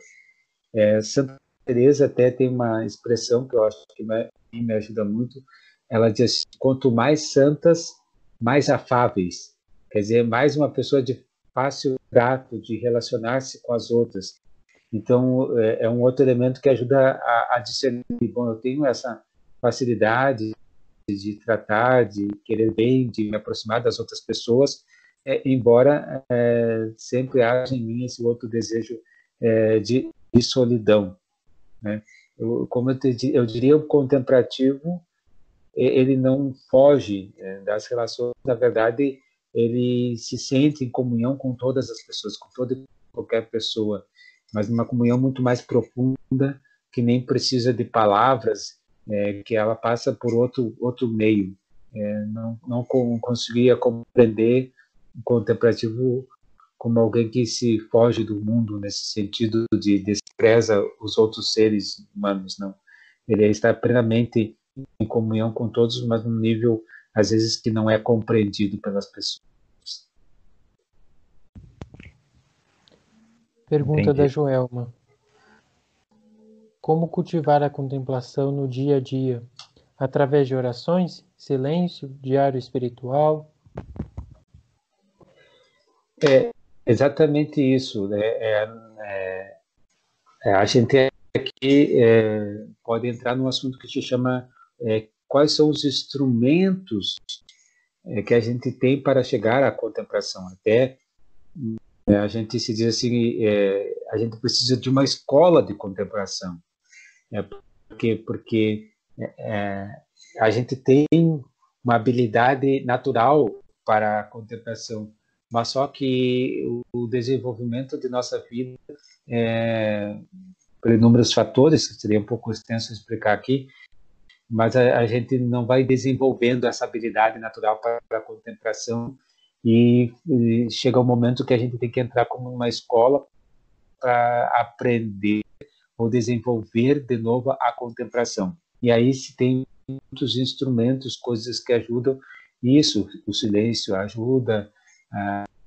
É, Santa Teresa até tem uma expressão que eu acho que me, me ajuda muito. Ela diz: quanto mais santas, mais afáveis. Quer dizer, mais uma pessoa de fácil trato, de relacionar-se com as outras. Então, é, é um outro elemento que ajuda a, a discernir. Bom, eu tenho essa facilidade de tratar, de querer bem, de me aproximar das outras pessoas, é, embora é, sempre haja em mim esse outro desejo é, de, de, solidão. Né? Eu, como eu, te, eu diria, o contemplativo ele não foge é, das relações, na verdade, ele se sente em comunhão com todas as pessoas, com toda qualquer pessoa, mas numa comunhão muito mais profunda, que nem precisa de palavras, é, que ela passa por outro outro meio. É, não não conseguia compreender o contemplativo como alguém que se foge do mundo nesse sentido de despreza os outros seres humanos, não. Ele está plenamente em comunhão com todos, mas num nível às vezes que não é compreendido pelas pessoas. Pergunta Entendi. da Joelma. Como cultivar a contemplação no dia a dia? Através de orações, silêncio, diário espiritual? É exatamente isso. Né? É, é, é, a gente aqui é, pode entrar num assunto que se chama é, quais são os instrumentos é, que a gente tem para chegar à contemplação. Até a gente se diz assim, a gente precisa de uma escola de contemplação. É porque, porque é, é, a gente tem uma habilidade natural para a contemplação, mas só que o desenvolvimento de nossa vida, é, por inúmeros fatores, seria um pouco extenso explicar aqui, mas a, a, gente não vai desenvolvendo essa habilidade natural para a contemplação e, e, chega um momento que a gente tem que entrar como uma escola para aprender ou desenvolver de novo a contemplação. E aí se tem muitos instrumentos, coisas que ajudam isso, o silêncio ajuda,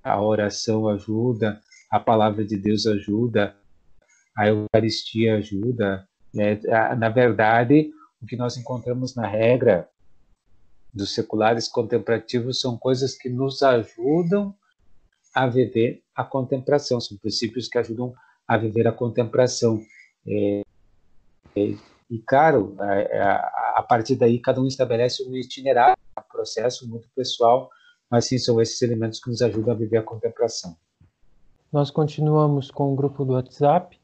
a, oração ajuda, a palavra de Deus ajuda, a Eucaristia ajuda. É, na verdade, o que nós encontramos na regra dos seculares contemplativos são coisas que nos ajudam a viver a contemplação, são princípios que ajudam a viver a contemplação. É, é, e, claro, a, a, partir daí, cada um estabelece um itinerário, um processo muito pessoal, mas sim, são esses elementos que nos ajudam a viver a contemplação. Nós continuamos com o grupo do WhatsApp.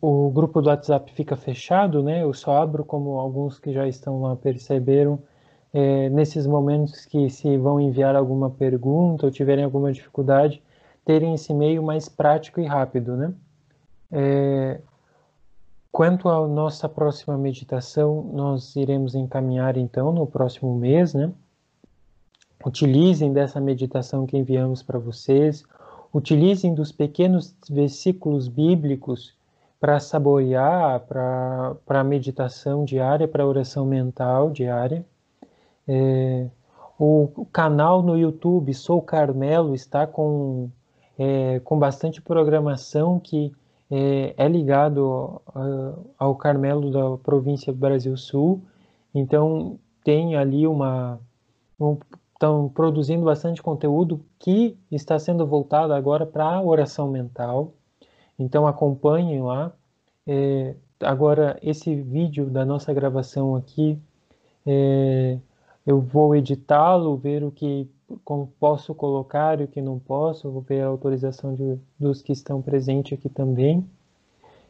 O grupo do WhatsApp fica fechado, né? Eu só abro, como alguns que já estão lá perceberam, é, nesses momentos que se vão enviar alguma pergunta ou tiverem alguma dificuldade, terem esse meio mais prático e rápido, né? É, Quanto à nossa próxima meditação, nós iremos encaminhar então no próximo mês, né? Utilizem dessa meditação que enviamos para vocês, utilizem dos pequenos versículos bíblicos para saborear, para a meditação diária, para a oração mental diária. É, o canal no YouTube Sou Carmelo está com, é, com bastante programação que é, é ligado ao Carmelo da província do Brasil Sul, então tem ali uma. Um, estão produzindo bastante conteúdo que está sendo voltado agora para a oração mental. Então acompanhem lá. É, agora, esse vídeo da nossa gravação aqui, é, eu vou editá-lo, ver o que posso colocar e o que não posso, vou ver a autorização de, dos que estão presentes aqui também.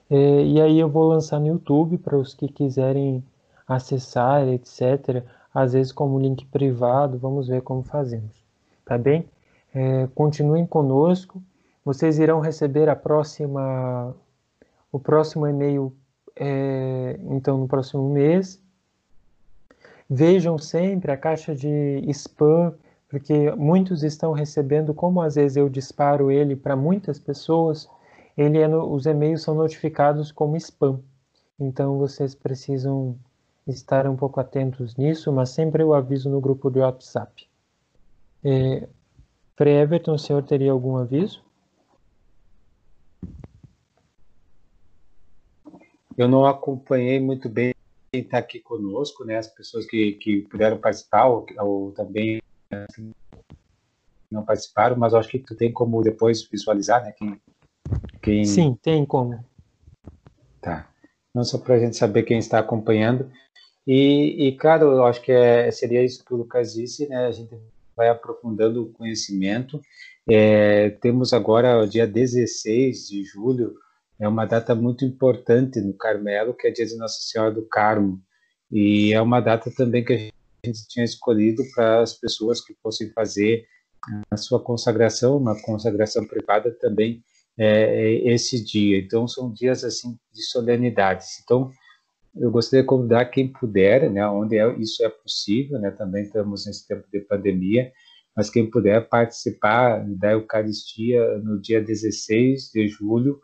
É, e aí eu vou lançar no YouTube para os que quiserem acessar, etc. Às vezes como link privado, vamos ver como fazemos. Tá bem? É, continuem conosco. Vocês irão receber a próxima, o próximo e-mail, é, então no próximo mês. Vejam sempre a caixa de spam porque muitos estão recebendo, como às vezes eu disparo ele para muitas pessoas, ele é no, os e-mails são notificados como spam. Então vocês precisam estar um pouco atentos nisso, mas sempre eu aviso no grupo do WhatsApp. É, Frei Everton, o senhor teria algum aviso? Eu não acompanhei muito bem quem está aqui conosco, né? As pessoas que, que puderam participar ou, ou também não participaram, mas acho que tu tem como depois visualizar, né? Quem, quem... Sim, tem como. Tá. Não só para a gente saber quem está acompanhando. E, e claro, eu acho que é, seria isso que o Lucas disse, né? A gente vai aprofundando o conhecimento. É, temos agora o dia 16 de julho, é uma data muito importante no Carmelo, que é dia de Nossa Senhora do Carmo. E é uma data também que a gente tinha escolhido para as pessoas que fossem fazer a sua consagração, uma consagração privada também é, é, esse dia. Então são dias assim de solenidades. Então eu gostaria de convidar quem puder, né, onde é, isso é possível, né, também estamos nesse tempo de pandemia, mas quem puder participar da Eucaristia no dia 16 de julho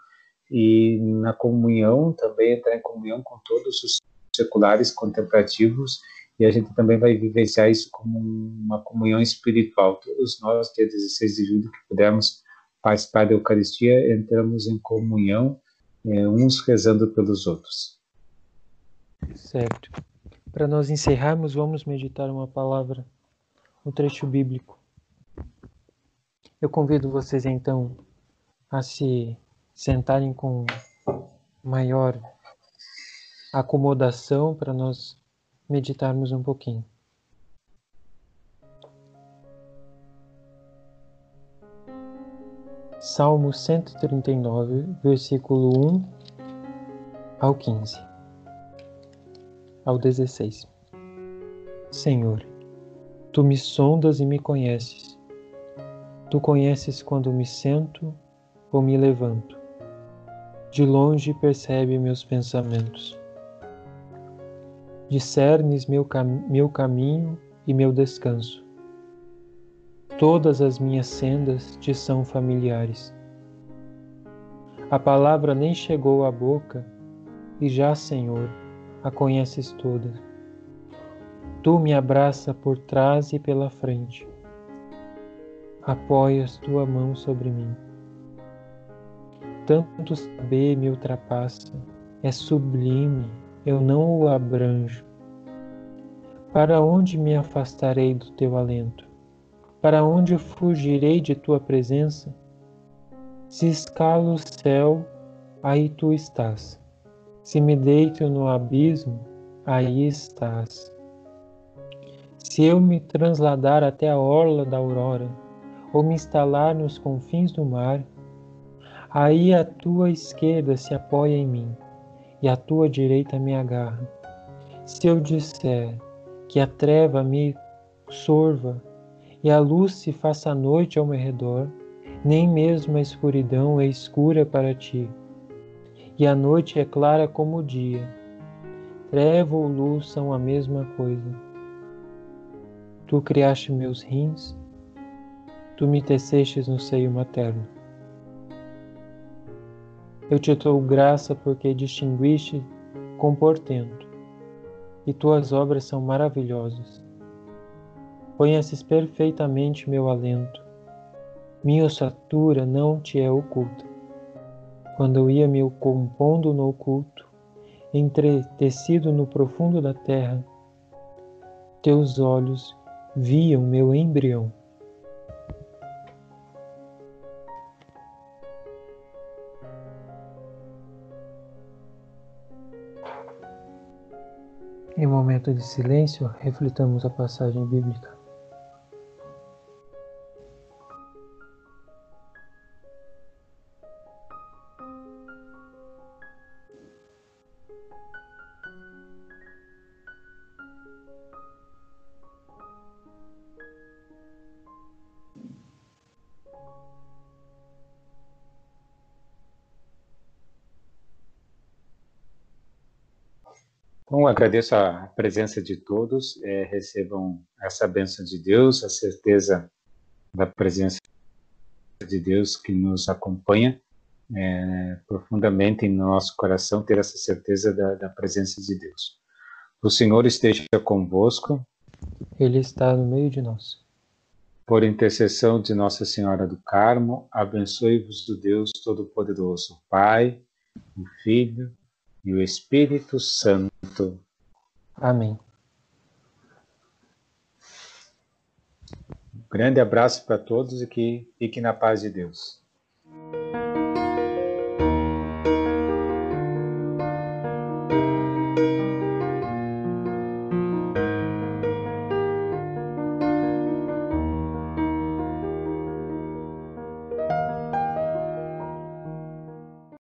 e na comunhão, também entrar em comunhão com todos os seculares contemplativos e a gente também vai vivenciar isso como uma comunhão espiritual. Todos nós, dia 16 de julho, que pudermos participar da Eucaristia, entramos em comunhão, é, uns rezando pelos outros. Certo. Para nós encerrarmos, vamos meditar uma palavra, um trecho bíblico. Eu convido vocês então a se sentarem com maior acomodação para nós meditarmos um pouquinho. Salmo 139, versículo 1 ao 15. ao 16. Senhor, tu me sondas e me conheces. Tu conheces quando me sento ou me levanto. De longe percebe meus pensamentos. Discernes meu, cam meu caminho e meu descanso. Todas as minhas sendas te são familiares. A palavra nem chegou à boca, e já, Senhor, a conheces toda. Tu me abraça por trás e pela frente. Apoias tua mão sobre mim. Tanto saber me ultrapassa, é sublime, eu não o abranjo. Para onde me afastarei do teu alento? Para onde fugirei de tua presença? Se escalo o céu, aí tu estás. Se me deito no abismo, aí estás. Se eu me transladar até a orla da aurora, ou me instalar nos confins do mar, aí a tua esquerda se apoia em mim, e a tua direita me agarra. Se eu disser que a treva me sorva, e a luz se faça noite ao meu redor, nem mesmo a escuridão é escura para ti e a noite é clara como o dia. Treva ou luz são a mesma coisa. Tu criaste meus rins, tu me tecestes no seio materno. Eu te dou graça porque distinguiste com portento, e tuas obras são maravilhosas. Conheces perfeitamente meu alento, minha ossatura não te é oculta quando eu ia me compondo no oculto, entretecido no profundo da terra, teus olhos viam meu embrião. Em momento de silêncio, reflitamos a passagem bíblica. Bom, agradeço a presença de todos. É, recebam essa bênção de Deus, a certeza da presença de Deus que nos acompanha é, profundamente em nosso coração, ter essa certeza da, da presença de Deus. O Senhor esteja convosco. Ele está no meio de nós. Por intercessão de Nossa Senhora do Carmo, abençoe-vos do Deus Todo-Poderoso, Pai, o Filho e o Espírito Santo. Amém. Um grande abraço para todos e que fiquem na paz de Deus.